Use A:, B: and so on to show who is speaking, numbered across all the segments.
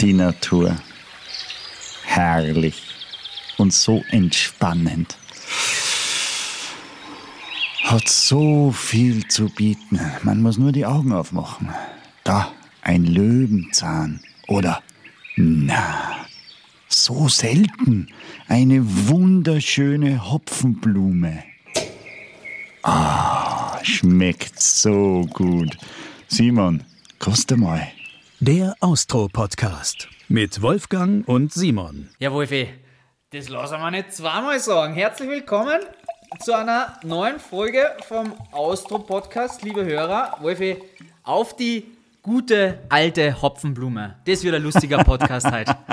A: Die Natur. Herrlich und so entspannend. Hat so viel zu bieten. Man muss nur die Augen aufmachen. Da, ein Löwenzahn. Oder, na, so selten. Eine wunderschöne Hopfenblume. Ah, schmeckt so gut. Simon, koste mal.
B: Der Austro-Podcast mit Wolfgang und Simon.
C: Ja, Wolfi, das lassen wir nicht zweimal sagen. Herzlich willkommen zu einer neuen Folge vom Austro-Podcast, liebe Hörer. Wolfi, auf die gute alte Hopfenblume. Das wird ein lustiger Podcast heute.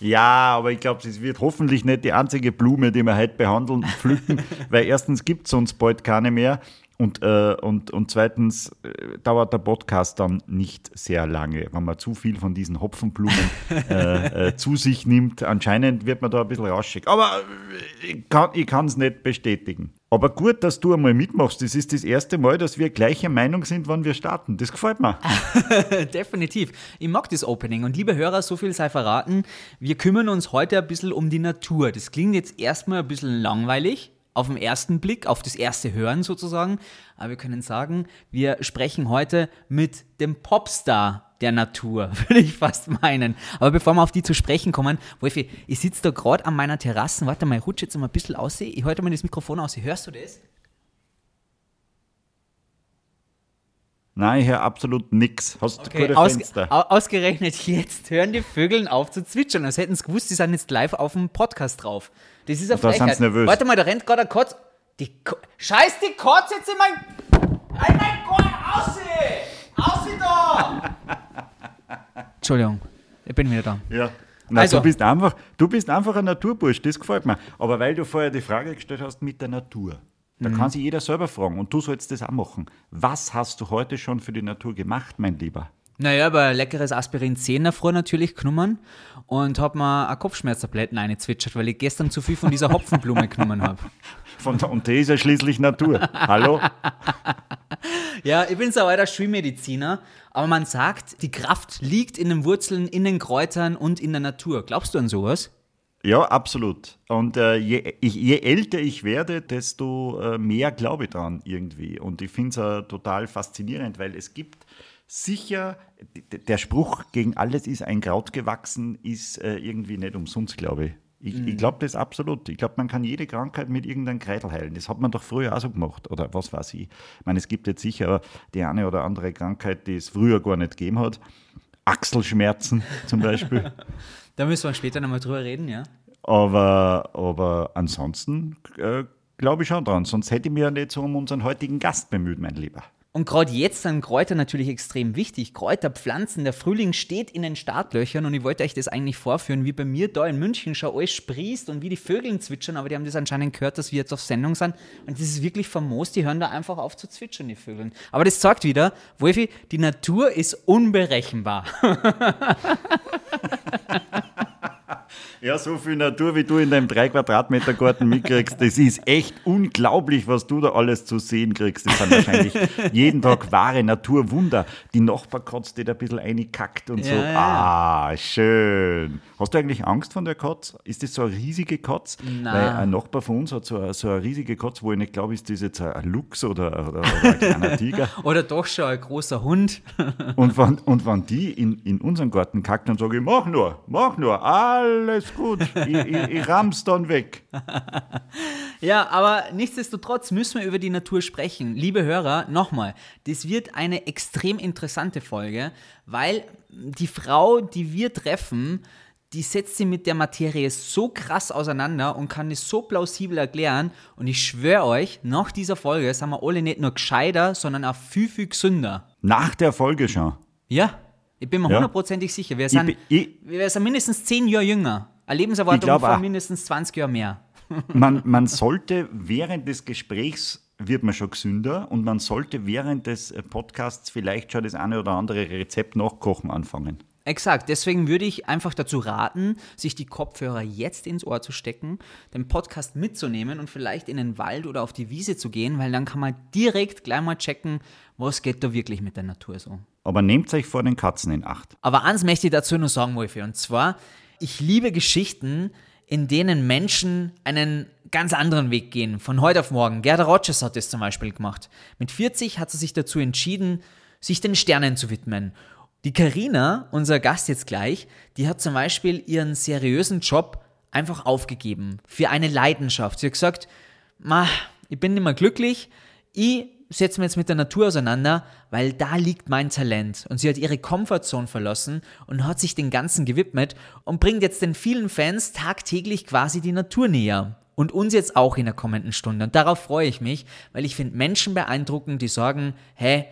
A: Ja, aber ich glaube, es wird hoffentlich nicht die einzige Blume, die wir heute behandeln und pflücken, weil erstens gibt es uns bald keine mehr und, äh, und, und zweitens äh, dauert der Podcast dann nicht sehr lange, wenn man zu viel von diesen Hopfenblumen äh, äh, zu sich nimmt. Anscheinend wird man da ein bisschen rauschig. Aber äh, ich kann es nicht bestätigen. Aber gut, dass du einmal mitmachst. Das ist das erste Mal, dass wir gleicher Meinung sind, wann wir starten. Das gefällt mir.
C: Definitiv. Ich mag das Opening. Und liebe Hörer, so viel sei verraten. Wir kümmern uns heute ein bisschen um die Natur. Das klingt jetzt erstmal ein bisschen langweilig auf den ersten Blick, auf das erste Hören sozusagen. Aber wir können sagen, wir sprechen heute mit dem Popstar der Natur, würde ich fast meinen. Aber bevor wir auf die zu sprechen kommen, Wolfi, ich sitze da gerade an meiner Terrasse. Warte mal, ich rutsche jetzt mal ein bisschen aus. Ich halte mal das Mikrofon aus. Hörst du das?
A: Nein, ich höre absolut nichts. Hast du
C: okay,
A: gute
C: aus,
A: Fenster?
C: Ausgerechnet jetzt hören die Vögel auf zu zwitschern. Als hätten sie gewusst, die sind jetzt live auf dem Podcast drauf. Das ist eine
A: Da
C: Frechheit.
A: nervös.
C: Warte mal, da rennt gerade ein Kotz. Die Ko Scheiß die Kotz jetzt in mein... Ein mein Gott, ausseh! Ausseh da! Entschuldigung, ich bin wieder da.
A: Ja. Na,
C: Also-
A: du, bist einfach, du bist einfach ein Naturbursch, das gefällt mir. Aber weil du vorher die Frage gestellt hast mit der Natur, da
C: Mhm.
A: kann sich jeder selber fragen und du sollst das auch machen. Was hast du heute schon für die Natur gemacht, mein Lieber?
C: Naja, aber leckeres Aspirin 10 davor natürlich genommen und hab mir eine Kopfschmerztabletten eingezwitschert, weil ich gestern zu viel von dieser Hopfenblume genommen habe.
A: Und die ist ja schließlich Natur. Hallo?
C: Ja, ich bin so alter Schulmediziner, aber man sagt, die Kraft liegt in den Wurzeln, in den Kräutern und in der Natur. Glaubst du an sowas?
A: Ja, absolut. Und äh, je, ich, je älter ich werde, desto äh, mehr glaube ich dran irgendwie. Und ich finde es äh, total faszinierend, weil es gibt sicher, der Spruch gegen alles ist ein Kraut gewachsen, ist äh, irgendwie nicht umsonst, glaube ich. Ich, ich glaube das absolut. Ich glaube, man kann jede Krankheit mit irgendeinem Kreitel heilen. Das hat man doch früher auch so gemacht. Oder was weiß ich. Ich meine, es gibt jetzt sicher die eine oder andere Krankheit, die es früher gar nicht gegeben hat. Achselschmerzen zum Beispiel.
C: Da müssen wir später nochmal drüber reden, ja?
A: Aber, aber ansonsten äh, glaube ich schon dran. Sonst hätte ich mich ja nicht so um unseren heutigen Gast bemüht, mein Lieber.
C: Und gerade jetzt sind Kräuter natürlich extrem wichtig. Kräuter, Pflanzen, der Frühling steht in den Startlöchern und ich wollte euch das eigentlich vorführen, wie bei mir da in München schon alles sprießt und wie die Vögel zwitschern, aber die haben das anscheinend gehört, dass wir jetzt auf Sendung sind und das ist wirklich famos, die hören da einfach auf zu zwitschern, die Vögel. Aber das zeigt wieder, Wolfi, die Natur ist unberechenbar.
A: Ja, so viel Natur, wie du in deinem 3 Quadratmeter Garten mitkriegst, das ist echt unglaublich, was du da alles zu sehen kriegst. Das sind wahrscheinlich jeden Tag wahre Naturwunder. Die Nachbarkatze, die da ein bisschen reinkackt und so.
C: Ja, ja.
A: Ah, schön. Hast du eigentlich Angst von der Katze? Ist das so eine riesige Katze?
C: Nein.
A: Weil ein Nachbar von uns hat so eine, so eine riesige Katze, wo ich nicht glaube, ist das jetzt ein Luchs oder, oder, oder ein kleiner Tiger.
C: Oder doch schon ein großer Hund.
A: Und wenn, und wenn die in, in unseren Garten kackt, dann sage ich, mach nur, mach nur, alles gut, ich, ich, ich ramm's dann weg.
C: Ja, aber nichtsdestotrotz müssen wir über die Natur sprechen. Liebe Hörer, nochmal, das wird eine extrem interessante Folge, weil die Frau, die wir treffen, die setzt sich mit der Materie so krass auseinander und kann es so plausibel erklären. Und ich schwöre euch, nach dieser Folge sind wir alle nicht nur gescheiter, sondern auch viel, viel gesünder.
A: Nach der Folge schon.
C: Ja, ich bin mir
A: Ja.
C: hundertprozentig sicher. Wir
A: Ich,
C: sind,
A: bin- ich,
C: wir sind mindestens zehn Jahre jünger. Eine Lebenserwartung
A: Ich
C: von
A: auch.
C: mindestens 20 Jahren mehr.
A: man, man sollte während des Gesprächs wird man schon gesünder und man sollte während des Podcasts vielleicht schon das eine oder andere Rezept nachkochen anfangen.
C: Exakt, deswegen würde ich einfach dazu raten, sich die Kopfhörer jetzt ins Ohr zu stecken, den Podcast mitzunehmen und vielleicht in den Wald oder auf die Wiese zu gehen, weil dann kann man direkt gleich mal checken, was geht da wirklich mit der Natur so.
A: Aber nehmt euch vor den Katzen in Acht.
C: Aber eins möchte ich dazu nur sagen, Wolfi, und zwar, ich liebe Geschichten, in denen Menschen einen ganz anderen Weg gehen, von heute auf morgen. Gerda Rogers hat das zum Beispiel gemacht. Mit 40 hat sie sich dazu entschieden, sich den Sternen zu widmen. Die Karina, unser Gast jetzt gleich, die hat zum Beispiel ihren seriösen Job einfach aufgegeben für eine Leidenschaft. Sie hat gesagt, Ma, ich bin nicht mehr glücklich, ich setze mich jetzt mit der Natur auseinander, weil da liegt mein Talent. Und sie hat ihre Comfortzone verlassen und hat sich den Ganzen gewidmet und bringt jetzt den vielen Fans tagtäglich quasi die Natur näher. Und uns jetzt auch in der kommenden Stunde. Und darauf freue ich mich, weil ich finde Menschen beeindruckend, die sagen, hey,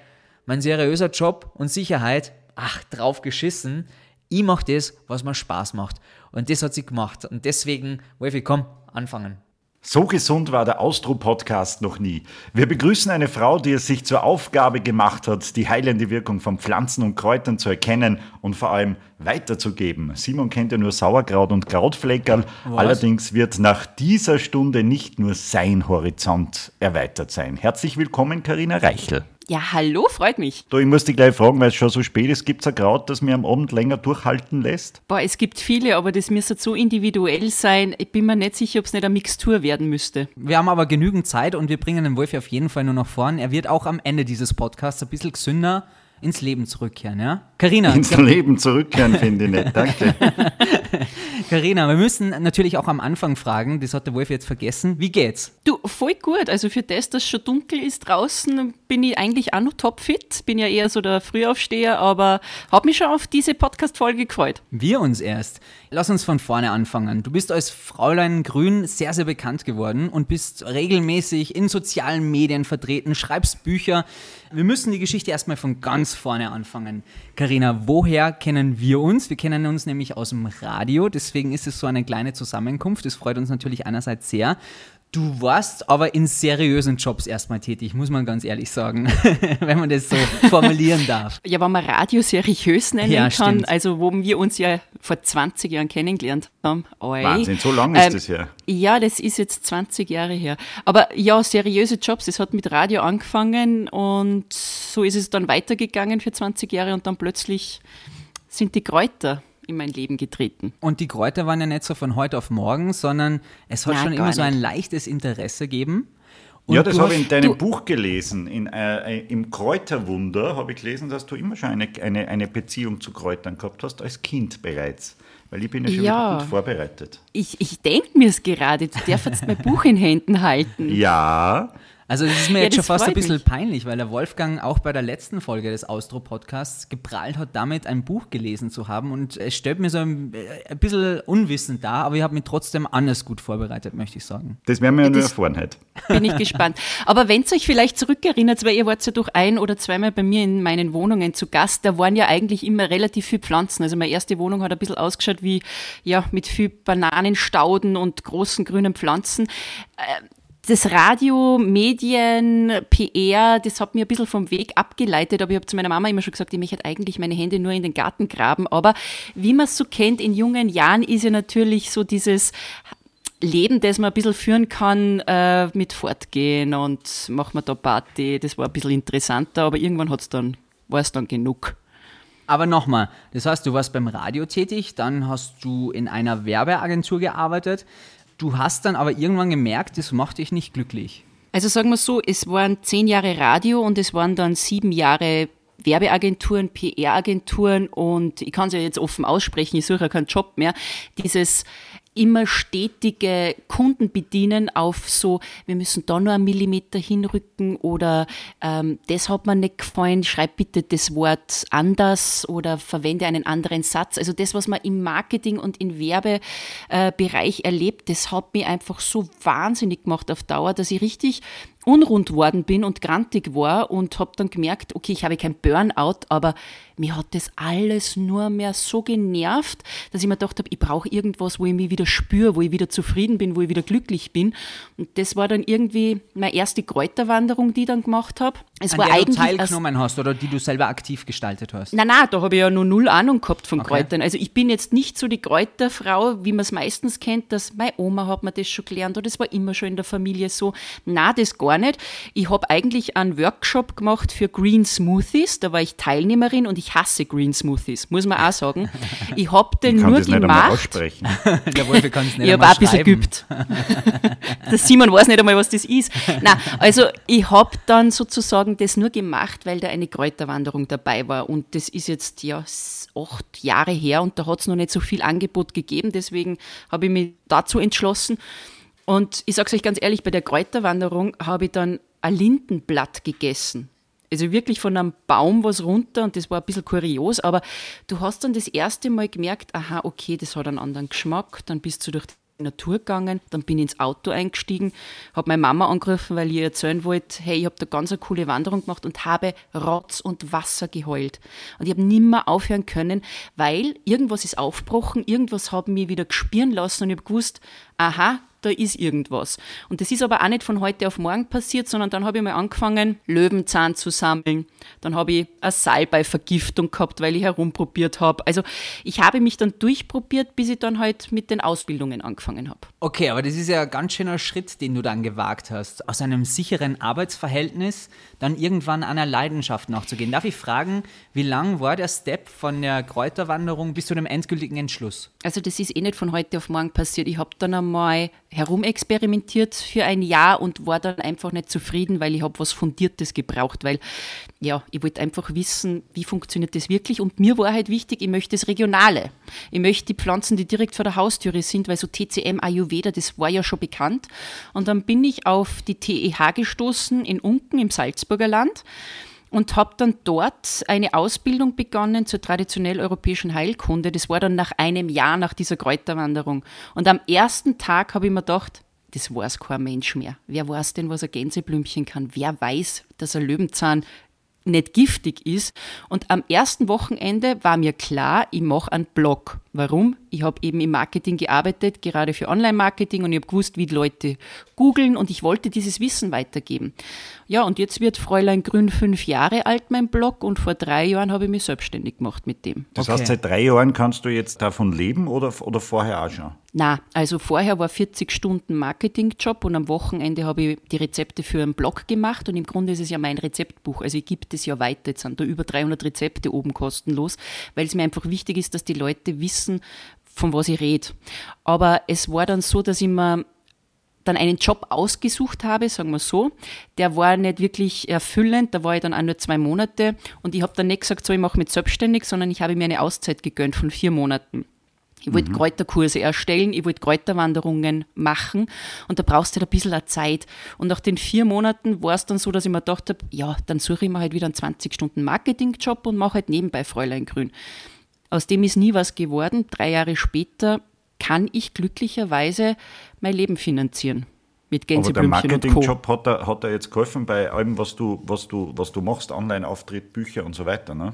C: mein seriöser Job und Sicherheit, ach, drauf geschissen. Ich mache das, was mir Spaß macht. Und das hat sie gemacht. Und deswegen, Wolfi, komm, anfangen.
A: So gesund war der Austro-Podcast noch nie. Wir begrüßen eine Frau, die es sich zur Aufgabe gemacht hat, die heilende Wirkung von Pflanzen und Kräutern zu erkennen und vor allem weiterzugeben. Simon kennt ja nur Sauerkraut und Krautfleckerl. Allerdings wird nach dieser Stunde nicht nur sein Horizont erweitert sein. Herzlich willkommen, Karina Reichel.
D: Ja, hallo, freut mich.
A: Du, ich muss dich gleich fragen, weil es schon so spät ist, gibt es ein Kraut, das mir am Abend länger durchhalten lässt?
D: Boah, es gibt viele, aber das müsste so individuell sein. Ich bin mir nicht sicher, ob es nicht eine Mixtur werden müsste.
C: Wir haben aber genügend Zeit und wir bringen den Wolfi auf jeden Fall nur noch vorn. Er wird auch am Ende dieses Podcasts ein bisschen gesünder ins Leben zurückkehren, ja? Carina.
A: Ins Leben zurückkehren, finde ich nicht. Danke.
C: Carina, wir müssen natürlich auch am Anfang fragen, das hat der Wolf jetzt vergessen. Wie geht's?
D: Du, voll gut. Also für das, dass schon dunkel ist draußen, bin ich eigentlich auch noch topfit. Bin ja eher so der Frühaufsteher, aber habe mich schon auf diese Podcast-Folge gefreut.
C: Wir uns erst. Lass uns von vorne anfangen. Du bist als Fräulein Grün sehr, sehr bekannt geworden und bist regelmäßig in sozialen Medien vertreten, schreibst Bücher. Wir müssen die Geschichte erstmal von ganz vorne anfangen. Karina, woher kennen wir uns? Wir kennen uns nämlich aus dem Radio, deswegen ist es so eine kleine Zusammenkunft. Das freut uns natürlich einerseits sehr. Du warst aber in seriösen Jobs erstmal tätig, muss man ganz ehrlich sagen, wenn man das so formulieren darf.
D: Ja, wenn man Radio seriös nennen
C: Ja,
D: kann,
C: stimmt.
D: also wo wir uns ja vor 20 Jahren kennengelernt haben. Oi.
A: Wahnsinn, so lang ist
D: Ähm,
A: das her.
D: Ja, das ist jetzt 20 Jahre her. Aber ja, seriöse Jobs, das hat mit Radio angefangen und so ist es dann weitergegangen für 20 Jahre und dann plötzlich sind die Kräuter in mein Leben getreten.
C: Und die Kräuter waren ja nicht so von heute auf morgen, sondern es hat
D: Na,
C: schon immer so ein
D: nicht.
C: leichtes Interesse gegeben. Und
A: ja, das habe ich in deinem Buch gelesen. In, äh, Im Kräuterwunder habe ich gelesen, dass du immer schon eine, eine, eine Beziehung zu Kräutern gehabt hast, als Kind bereits. Weil ich bin ja schon
D: Ja.
A: wieder gut vorbereitet.
D: Ich, ich denke mir es gerade, du darfst jetzt mein Buch in Händen halten.
A: Ja,
C: Also es ist mir
D: Ja,
C: jetzt schon fast ein bisschen
D: mich.
C: peinlich, weil der Wolfgang auch bei der letzten Folge des Austro-Podcasts geprahlt hat, damit ein Buch gelesen zu haben. Und es stellt mir so ein, äh, ein bisschen unwissend dar, aber ich habe mich trotzdem anders gut vorbereitet, möchte ich sagen.
A: das werden wir ja nur erfahren heute.
D: Bin ich gespannt. Aber wenn es euch vielleicht zurückerinnert, weil ihr wart ja durch ein oder zweimal bei mir in meinen Wohnungen zu Gast, da waren ja eigentlich immer relativ viel Pflanzen. Also meine erste Wohnung hat ein bisschen ausgeschaut wie, ja, mit viel Bananenstauden und großen grünen Pflanzen. Äh, Das Radio, Medien, PR, das hat mir ein bisschen vom Weg abgeleitet, aber ich habe zu meiner Mama immer schon gesagt, ich möchte eigentlich meine Hände nur in den Garten graben. Aber wie man es so kennt, in jungen Jahren ist ja natürlich so dieses Leben, das man ein bisschen führen kann, äh, mit Fortgehen und machen wir da Party, das war ein bisschen interessanter, aber irgendwann hat's dann, war es dann genug.
C: Aber nochmal, das heißt, du warst beim Radio tätig, dann hast du in einer Werbeagentur gearbeitet. Du hast dann aber irgendwann gemerkt, das macht dich nicht glücklich.
D: Also sagen wir so, es waren zehn Jahre Radio und es waren dann sieben Jahre Werbeagenturen, PR-Agenturen und ich kann es ja jetzt offen aussprechen, ich suche ja keinen Job mehr. Dieses immer stetige Kunden bedienen auf so, wir müssen da nur einen Millimeter hinrücken oder ähm, das hat mir nicht gefallen, schreib bitte das Wort anders oder verwende einen anderen Satz. Also das, was man im Marketing und im Werbebereich erlebt, das hat mich einfach so wahnsinnig gemacht auf Dauer, dass ich richtig unrund worden bin und grantig war und habe dann gemerkt, okay, ich habe kein Burnout, aber mir hat das alles nur mehr so genervt, dass ich mir gedacht habe, ich brauche irgendwas, wo ich mich wieder spüre, wo ich wieder zufrieden bin, wo ich wieder glücklich bin. Und das war dann irgendwie meine erste Kräuterwanderung, die ich dann gemacht habe. Es
C: An
D: war
C: der du teilgenommen hast oder die du selber aktiv gestaltet hast.
D: Nein, nein, da habe ich ja noch null Ahnung gehabt von
C: Okay.
D: Kräutern. Also ich bin jetzt nicht so die Kräuterfrau, wie man es meistens kennt, dass meine Oma hat mir das schon gelernt oder das war immer schon in der Familie so. Na, das gar nicht. Ich habe eigentlich einen Workshop gemacht für Green Smoothies. Da war ich Teilnehmerin und ich hasse Green Smoothies, muss man auch sagen. Ich habe den
A: Ich kann
D: nur
A: das nicht
D: gemacht.
A: aussprechen.
C: Der Wolfi kann es nicht
D: Ich habe auch ein bisschen geübt. Der Simon weiß nicht einmal, was das ist. Nein, also ich habe dann sozusagen das nur gemacht, weil da eine Kräuterwanderung dabei war. Und das ist jetzt ja acht Jahre her und da hat es noch nicht so viel Angebot gegeben. Deswegen habe ich mich dazu entschlossen. Und ich sage es euch ganz ehrlich, bei der Kräuterwanderung habe ich dann ein Lindenblatt gegessen. Also wirklich von einem Baum was runter und das war ein bisschen kurios, aber du hast dann das erste Mal gemerkt, aha, okay, das hat einen anderen Geschmack, dann bist du durch Natur gegangen, dann bin ich ins Auto eingestiegen, habe meine Mama angerufen, weil ich ihr erzählen wollte, hey, ich habe da ganz eine coole Wanderung gemacht und habe Rotz und Wasser geheult. Und ich habe nimmer aufhören können, weil irgendwas ist aufgebrochen, irgendwas hat mich wieder gespüren lassen und ich habe gewusst, aha, da ist irgendwas. Und das ist aber auch nicht von heute auf morgen passiert, sondern dann habe ich mal angefangen, Löwenzahn zu sammeln. Dann habe ich eine Salbei-Vergiftung gehabt, weil ich herumprobiert habe. Also ich habe mich dann durchprobiert, bis ich dann halt mit den Ausbildungen angefangen habe.
C: Okay, aber das ist ja ein ganz schöner Schritt, den du dann gewagt hast. Aus einem sicheren Arbeitsverhältnis dann irgendwann einer Leidenschaft nachzugehen. Darf ich fragen, wie lang war der Step von der Kräuterwanderung bis zu dem endgültigen Entschluss?
D: Also das ist eh nicht von heute auf morgen passiert. Ich habe dann einmal herumexperimentiert für ein Jahr und war dann einfach nicht zufrieden, weil ich habe was Fundiertes gebraucht, weil ja, ich wollte einfach wissen, wie funktioniert das wirklich und mir war halt wichtig, ich möchte das Regionale. Ich möchte die Pflanzen, die direkt vor der Haustüre sind, weil so TCM, Ayurveda, das war ja schon bekannt. Und dann bin ich auf die TEH gestoßen in Unken im Salzburger Land und habe dann dort eine Ausbildung begonnen zur traditionell europäischen Heilkunde. Das war dann nach einem Jahr nach dieser Kräuterwanderung. Und am ersten Tag habe ich mir gedacht, das weiß kein Mensch mehr. Wer weiß denn, was ein Gänseblümchen kann? Wer weiß, dass ein Löwenzahn nicht giftig ist. Und am ersten Wochenende war mir klar, ich mache einen Blog. Warum? Ich habe eben im Marketing gearbeitet, gerade für Online-Marketing und ich habe gewusst, wie die Leute googeln und ich wollte dieses Wissen weitergeben. Ja, und jetzt wird Fräulein Grün fünf Jahre alt, mein Blog, und vor drei Jahren habe ich mich selbstständig gemacht mit dem.
A: Das
C: Okay.
A: heißt, seit drei Jahren kannst du jetzt davon leben oder, oder vorher auch schon?
D: Na, also vorher war 40 Stunden Marketingjob und am Wochenende habe ich die Rezepte für einen Blog gemacht und im Grunde ist es ja mein Rezeptbuch. Also ich gebe das ja weiter. Jetzt sind da über 300 Rezepte oben kostenlos, weil es mir einfach wichtig ist, dass die Leute wissen, von was ich rede. Aber es war dann so, dass ich mir dann einen Job ausgesucht habe, sagen wir so. Der war nicht wirklich erfüllend, da war ich dann auch nur zwei Monate und ich habe dann nicht gesagt, so ich mache mich selbstständig, sondern ich habe mir eine Auszeit gegönnt von vier Monaten. Ich wollte Kräuterkurse erstellen, ich wollte Kräuterwanderungen machen und da brauchst du halt ein bisschen Zeit. Und nach den vier Monaten war es dann so, dass ich mir gedacht habe, ja, dann suche ich mir halt wieder einen 20-Stunden-Marketing-Job und mache halt nebenbei Fräulein Grün. Aus dem ist nie was geworden. Drei Jahre später kann ich glücklicherweise mein Leben finanzieren. Mit
A: Aber der
D: Gänseblümchen und Co.
A: Marketingjob hat er, hat er jetzt geholfen bei allem, was du, was du, was du machst, Online-Auftritt, Bücher und so weiter. Ne?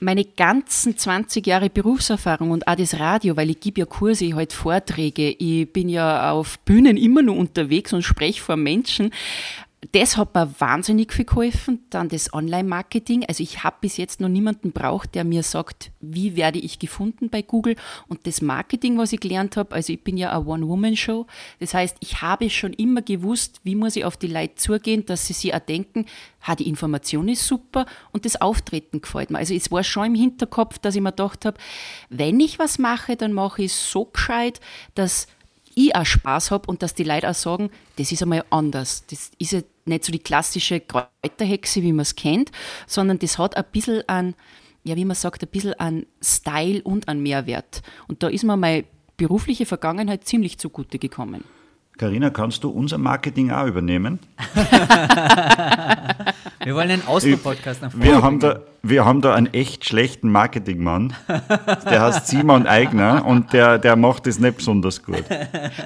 D: meine ganzen 20 Jahre Berufserfahrung und auch das Radio, weil ich gebe ja Kurse, ich halte Vorträge, ich bin ja auf Bühnen immer nur unterwegs und spreche vor Menschen. Das hat mir wahnsinnig viel geholfen. Dann das Online-Marketing. Also ich habe bis jetzt noch niemanden braucht, der mir sagt, wie werde ich gefunden bei Google. Und das Marketing, was ich gelernt habe, also ich bin ja eine One-Woman-Show. Das heißt, ich habe schon immer gewusst, wie muss ich auf die Leute zugehen, dass sie sich auch denken, ha, die Information ist super und das Auftreten gefällt mir. Also es war schon im Hinterkopf, dass ich mir gedacht habe, wenn ich was mache, dann mache ich es so gescheit, dass ich auch Spaß habe und dass die Leute auch sagen, das ist einmal anders. Das ist ja nicht so die klassische Kräuterhexe, wie man es kennt, sondern das hat ein bisschen an, ja, wie man sagt, ein bisschen an Style und an Mehrwert. Und da ist mir meine berufliche Vergangenheit ziemlich zugute gekommen.
A: Carina, kannst du unser Marketing auch übernehmen?
C: Wir wollen einen Austro-Podcast nach vorne
A: Wir haben, da, wir haben da einen echt schlechten Marketingmann. Der heißt Simon Eigner und der, der macht das nicht besonders gut.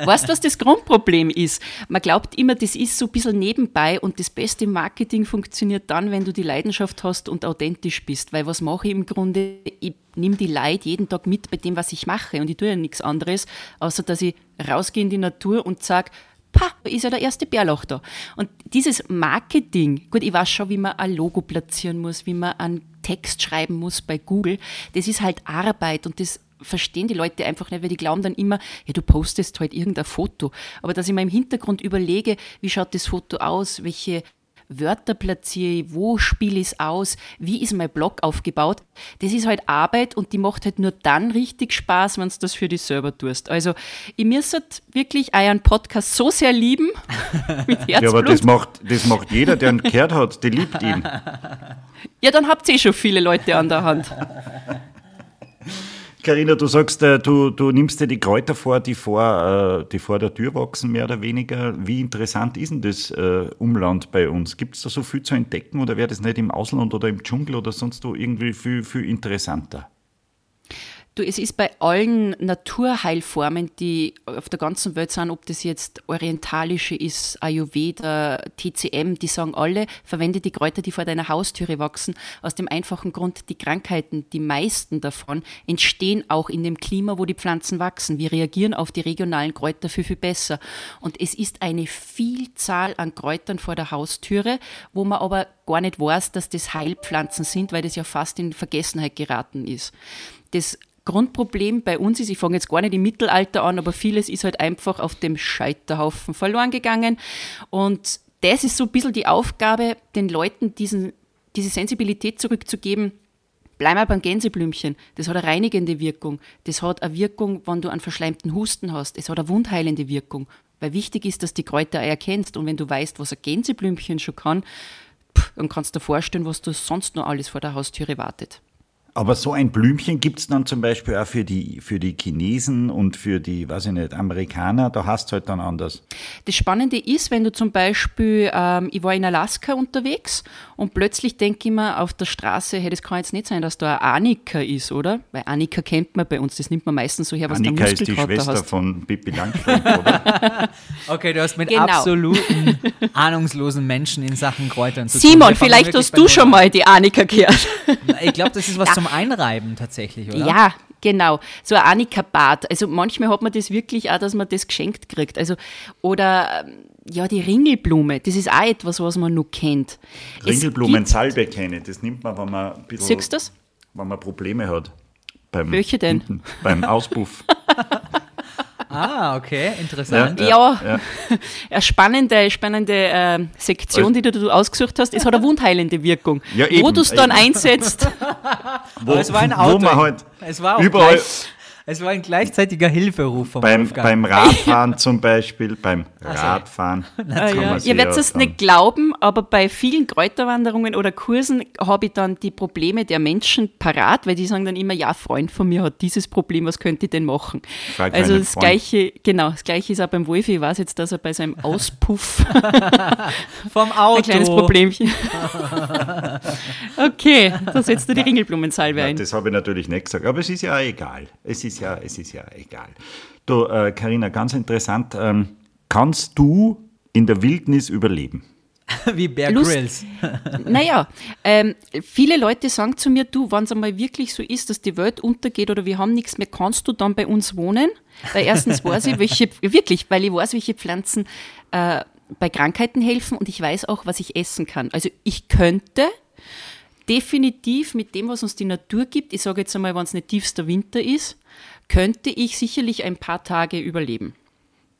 D: Weißt du, was das Grundproblem ist? Man glaubt immer, das ist so ein bisschen nebenbei und das beste Marketing funktioniert dann, wenn du die Leidenschaft hast und authentisch bist. Weil was mache ich im Grunde? Ich nehme die Leute jeden Tag mit bei dem, was ich mache und ich tue ja nichts anderes, außer dass ich rausgehe in die Natur und sage, pa, ist ja der erste Bärlauch da. Und dieses Marketing, gut, ich weiß schon, wie man ein Logo platzieren muss, wie man einen Text schreiben muss bei Google, das ist halt Arbeit und das verstehen die Leute einfach nicht, weil die glauben dann immer, ja, du postest halt irgendein Foto. Aber dass ich mir im Hintergrund überlege, wie schaut das Foto aus, welche Wörter platziere ich, wo spiele ich es aus, wie ist mein Blog aufgebaut. Das ist halt Arbeit und die macht halt nur dann richtig Spaß, wenn du das für dich selber tust. Also ich müsste wirklich euren Podcast so sehr lieben.
A: mit Herzblut. Ja, aber das macht, das macht jeder, der ihn gehört hat, der liebt ihn.
D: Ja, dann habt ihr eh schon viele Leute an der Hand.
A: Carina, du sagst, äh, du, du nimmst dir die Kräuter vor, die vor, äh, die vor der Tür wachsen, mehr oder weniger. Wie interessant ist denn das äh, Umland bei uns? Gibt es da so viel zu entdecken oder wäre das nicht im Ausland oder im Dschungel oder sonst wo irgendwie viel, viel interessanter?
D: Du, es ist bei allen Naturheilformen, die auf der ganzen Welt sind, ob das jetzt orientalische ist, Ayurveda, TCM, die sagen alle, verwende die Kräuter, die vor deiner Haustüre wachsen, aus dem einfachen Grund, die Krankheiten, die meisten davon, entstehen auch in dem Klima, wo die Pflanzen wachsen. Wir reagieren auf die regionalen Kräuter viel, viel besser. Und es ist eine Vielzahl an Kräutern vor der Haustüre, wo man aber gar nicht weiß, dass das Heilpflanzen sind, weil das ja fast in Vergessenheit geraten ist. Das Grundproblem bei uns ist, ich fange jetzt gar nicht im Mittelalter an, aber vieles ist halt einfach auf dem Scheiterhaufen verloren gegangen. Und das ist so ein bisschen die Aufgabe, den Leuten diesen, diese Sensibilität zurückzugeben. Bleib mal beim Gänseblümchen. Das hat eine reinigende Wirkung. Das hat eine Wirkung, wenn du einen verschleimten Husten hast. Es hat eine wundheilende Wirkung. Weil wichtig ist, dass die Kräuter erkennst. Und wenn du weißt, was ein Gänseblümchen schon kann, dann kannst du dir vorstellen, was du sonst noch alles vor der Haustüre wartet.
A: Aber so ein Blümchen gibt es dann zum Beispiel auch für die, für die Chinesen und für die, weiß ich nicht, Amerikaner, da hast du halt dann anders.
D: Das Spannende ist, wenn du zum Beispiel, ähm, ich war in Alaska unterwegs und plötzlich denke ich mir auf der Straße, hey, das kann jetzt nicht sein, dass da ein Annika ist, oder? Weil Annika kennt man bei uns, das nimmt man meistens so her, was
A: Annika ist die Schwester hast. von Pippi Langstrumpf, oder?
C: okay, du hast mit genau. absoluten ahnungslosen Menschen in Sachen Kräutern
D: zu tun. Simon, vielleicht hast du schon mal die Annika gehört.
C: ich glaube, das ist was ja. Zum Einreiben tatsächlich, oder?
D: Ja, genau. So ein Annika-Bad. Also manchmal hat man das wirklich auch, dass man das geschenkt kriegt. Also, oder ähm, ja, die Ringelblume, das ist auch etwas, was man nur kennt.
A: Ringelblumensalbe kenne das nimmt man, wenn man ein
D: bisschen, Siehst das?
A: wenn man Probleme hat.
D: Beim, Welche denn?
A: Hinten, beim Auspuff.
C: Ah, okay, interessant.
D: Ja, ja, ja. eine spannende, spannende äh, Sektion, die du, du ausgesucht hast. Es hat eine wundheilende Wirkung. Ja, eben, wo du es dann einsetzt.
C: wo, es war ein Auto.
A: Wo man halt
C: es war auch
A: überall.
C: Gleich, es war ein gleichzeitiger Hilferuf vom
A: beim, beim Radfahren zum Beispiel, beim Radfahren.
D: Ah, ja. Ihr werdet es nicht glauben, aber bei vielen Kräuterwanderungen oder Kursen habe ich dann die Probleme der Menschen parat, weil die sagen dann immer, ja, Freund von mir hat dieses Problem, was könnte ich denn machen? Also das Freund. gleiche, genau, das gleiche ist auch beim Wolfi. Ich weiß jetzt, dass er bei seinem Auspuff
C: vom Auto
D: ein kleines Problemchen. okay, da setzt du die Ringelblumensalbe ja, ein.
A: Das habe ich natürlich nicht gesagt, aber es ist ja egal. Es ist ist ja, es ist ja egal. Du, äh, Carina, ganz interessant. Ähm, kannst du in der Wildnis überleben?
C: Wie Bear Grylls.
D: naja, ähm, viele Leute sagen zu mir, du, wenn es einmal wirklich so ist, dass die Welt untergeht oder wir haben nichts mehr, kannst du dann bei uns wohnen? Weil erstens weiß ich, welche, wirklich, weil ich weiß, welche Pflanzen äh, bei Krankheiten helfen und ich weiß auch, was ich essen kann. Also ich könnte definitiv mit dem, was uns die Natur gibt, ich sage jetzt einmal, wenn es nicht tiefster Winter ist, könnte ich sicherlich ein paar Tage überleben.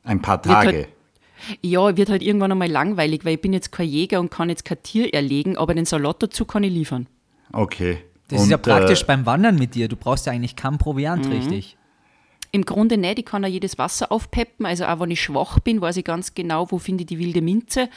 A: Ein paar Tage?
D: Wird halt, ja, wird halt irgendwann einmal langweilig, weil ich bin jetzt kein Jäger und kann jetzt kein Tier erlegen, aber den Salat dazu kann ich liefern.
A: Okay.
C: Das und, ist ja praktisch äh, beim Wandern mit dir. Du brauchst ja eigentlich kein Proviant, mhm. richtig?
D: Im Grunde nicht. Ich kann ja jedes Wasser aufpeppen. Also auch wenn ich schwach bin, weiß ich ganz genau, wo finde ich die wilde Minze.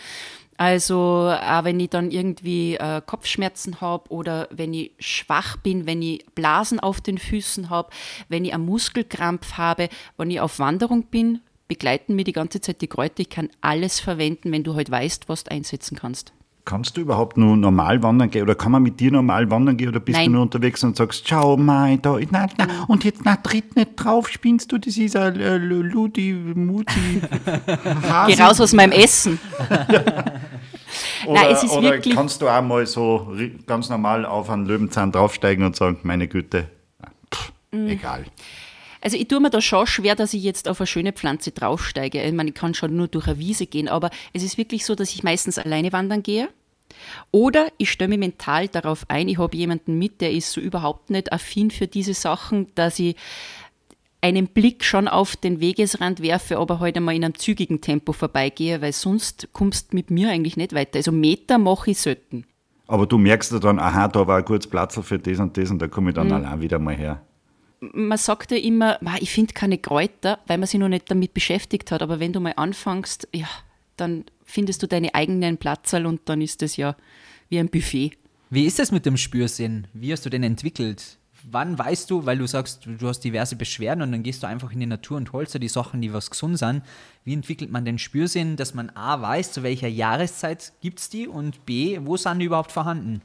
D: Also auch wenn ich dann irgendwie äh, Kopfschmerzen habe oder wenn ich schwach bin, wenn ich Blasen auf den Füßen habe, wenn ich einen Muskelkrampf habe, wenn ich auf Wanderung bin, begleiten mir die ganze Zeit die Kräuter. Ich kann alles verwenden, wenn du halt weißt, was du einsetzen kannst.
A: Kannst du überhaupt nur normal wandern gehen oder kann man mit dir normal wandern gehen oder bist Nein. du nur unterwegs und sagst, schau mal, da, na, na, und jetzt na, tritt nicht drauf, spinnst du, das ist ein äh, Ludi, Muti,
D: Geh raus aus meinem Essen.
A: oder, Nein, es ist oder wirklich kannst du auch mal so ganz normal auf einen Löwenzahn draufsteigen und sagen, meine Güte, pff, mm. egal.
D: Also ich tue mir da schon schwer, dass ich jetzt auf eine schöne Pflanze draufsteige. Ich meine, ich kann schon nur durch eine Wiese gehen, aber es ist wirklich so, dass ich meistens alleine wandern gehe. Oder ich stelle mich mental darauf ein, ich habe jemanden mit, der ist so überhaupt nicht affin für diese Sachen, dass ich einen Blick schon auf den Wegesrand werfe, aber heute halt mal in einem zügigen Tempo vorbeigehe, weil sonst kommst du mit mir eigentlich nicht weiter. Also Meter mache ich selten.
A: Aber du merkst ja dann, aha, da war ein kurz Platz für das und das und da komme ich dann mhm. allein wieder mal her.
D: Man sagt ja immer, ich finde keine Kräuter, weil man sich noch nicht damit beschäftigt hat. Aber wenn du mal anfängst, ja, dann findest du deine eigenen Platzerl und dann ist das ja wie ein Buffet.
C: Wie ist das mit dem Spürsinn? Wie hast du den entwickelt? wann weißt du, weil du sagst, du hast diverse Beschwerden und dann gehst du einfach in die Natur und holst dir die Sachen, die was gesund sind. Wie entwickelt man den Spürsinn, dass man A weiß, zu welcher Jahreszeit gibt es die und B, wo sind die überhaupt vorhanden?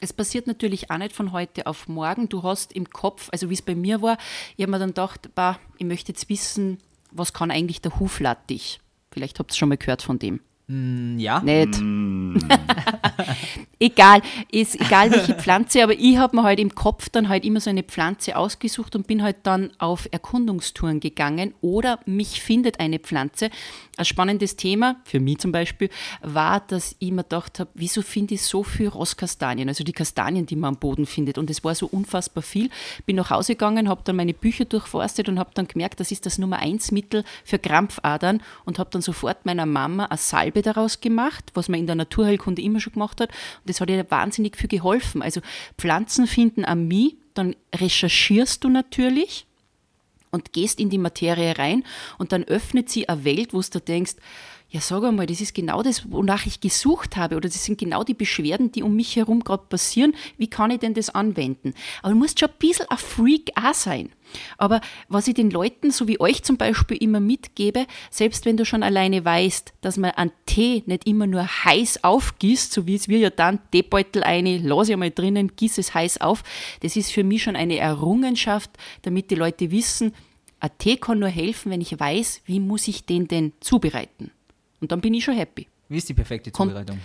D: Es passiert natürlich auch nicht von heute auf morgen. Du hast im Kopf, also wie es bei mir war, ich habe mir dann gedacht, bah, ich möchte jetzt wissen, was kann eigentlich der Huflattich? Vielleicht habt ihr schon mal gehört von dem.
C: Mm, ja.
D: Nicht. Mm. egal, ist egal welche Pflanze, aber ich habe mir halt im Kopf dann halt immer so eine Pflanze ausgesucht und bin halt dann auf Erkundungstouren gegangen oder mich findet eine Pflanze. Ein spannendes Thema, für mich zum Beispiel, war, dass ich mir gedacht habe, wieso finde ich so viel Rosskastanien, also die Kastanien, die man am Boden findet. Und es war so unfassbar viel. Bin nach Hause gegangen, habe dann meine Bücher durchforstet und habe dann gemerkt, das ist das Nummer eins Mittel für Krampfadern und habe dann sofort meiner Mama eine Salbe Salbe daraus gemacht, was man in der Naturheilkunde immer schon gemacht hat. Und das hat ihr wahnsinnig viel geholfen. Also Pflanzen finden an mich, dann recherchierst du natürlich und gehst in die Materie rein und dann öffnet sie eine Welt, wo du denkst, ja, sag einmal, das ist genau das, wonach ich gesucht habe, oder das sind genau die Beschwerden, die um mich herum gerade passieren. Wie kann ich denn das anwenden? Aber du musst schon ein bisschen ein Freak auch sein. Aber was ich den Leuten, so wie euch zum Beispiel, immer mitgebe, selbst wenn du schon alleine weißt, dass man einen Tee nicht immer nur heiß aufgießt, so wie es wir ja dann, Teebeutel eine, lass ich mal drinnen, gieß es heiß auf, das ist für mich schon eine Errungenschaft, damit die Leute wissen, ein Tee kann nur helfen, wenn ich weiß, wie muss ich den denn zubereiten. Und dann bin ich schon happy.
C: Wie ist die perfekte Zubereitung?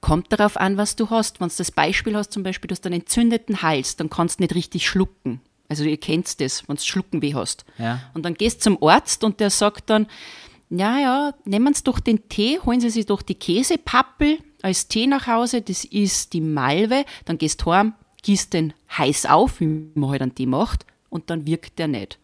D: Kommt, kommt darauf an, was du hast. Wenn du das Beispiel hast, zum Beispiel, du hast einen entzündeten Hals, dann kannst du nicht richtig schlucken. Also ihr kennt das, wenn du Schluckenweh hast.
C: Ja.
D: Und dann gehst du zum Arzt und der sagt dann, ja, ja, nehmen Sie doch den Tee, holen Sie sich doch die Käsepappel als Tee nach Hause, das ist die Malve, dann gehst du heim, gießt den heiß auf, wie man halt einen Tee macht, und dann wirkt der nicht.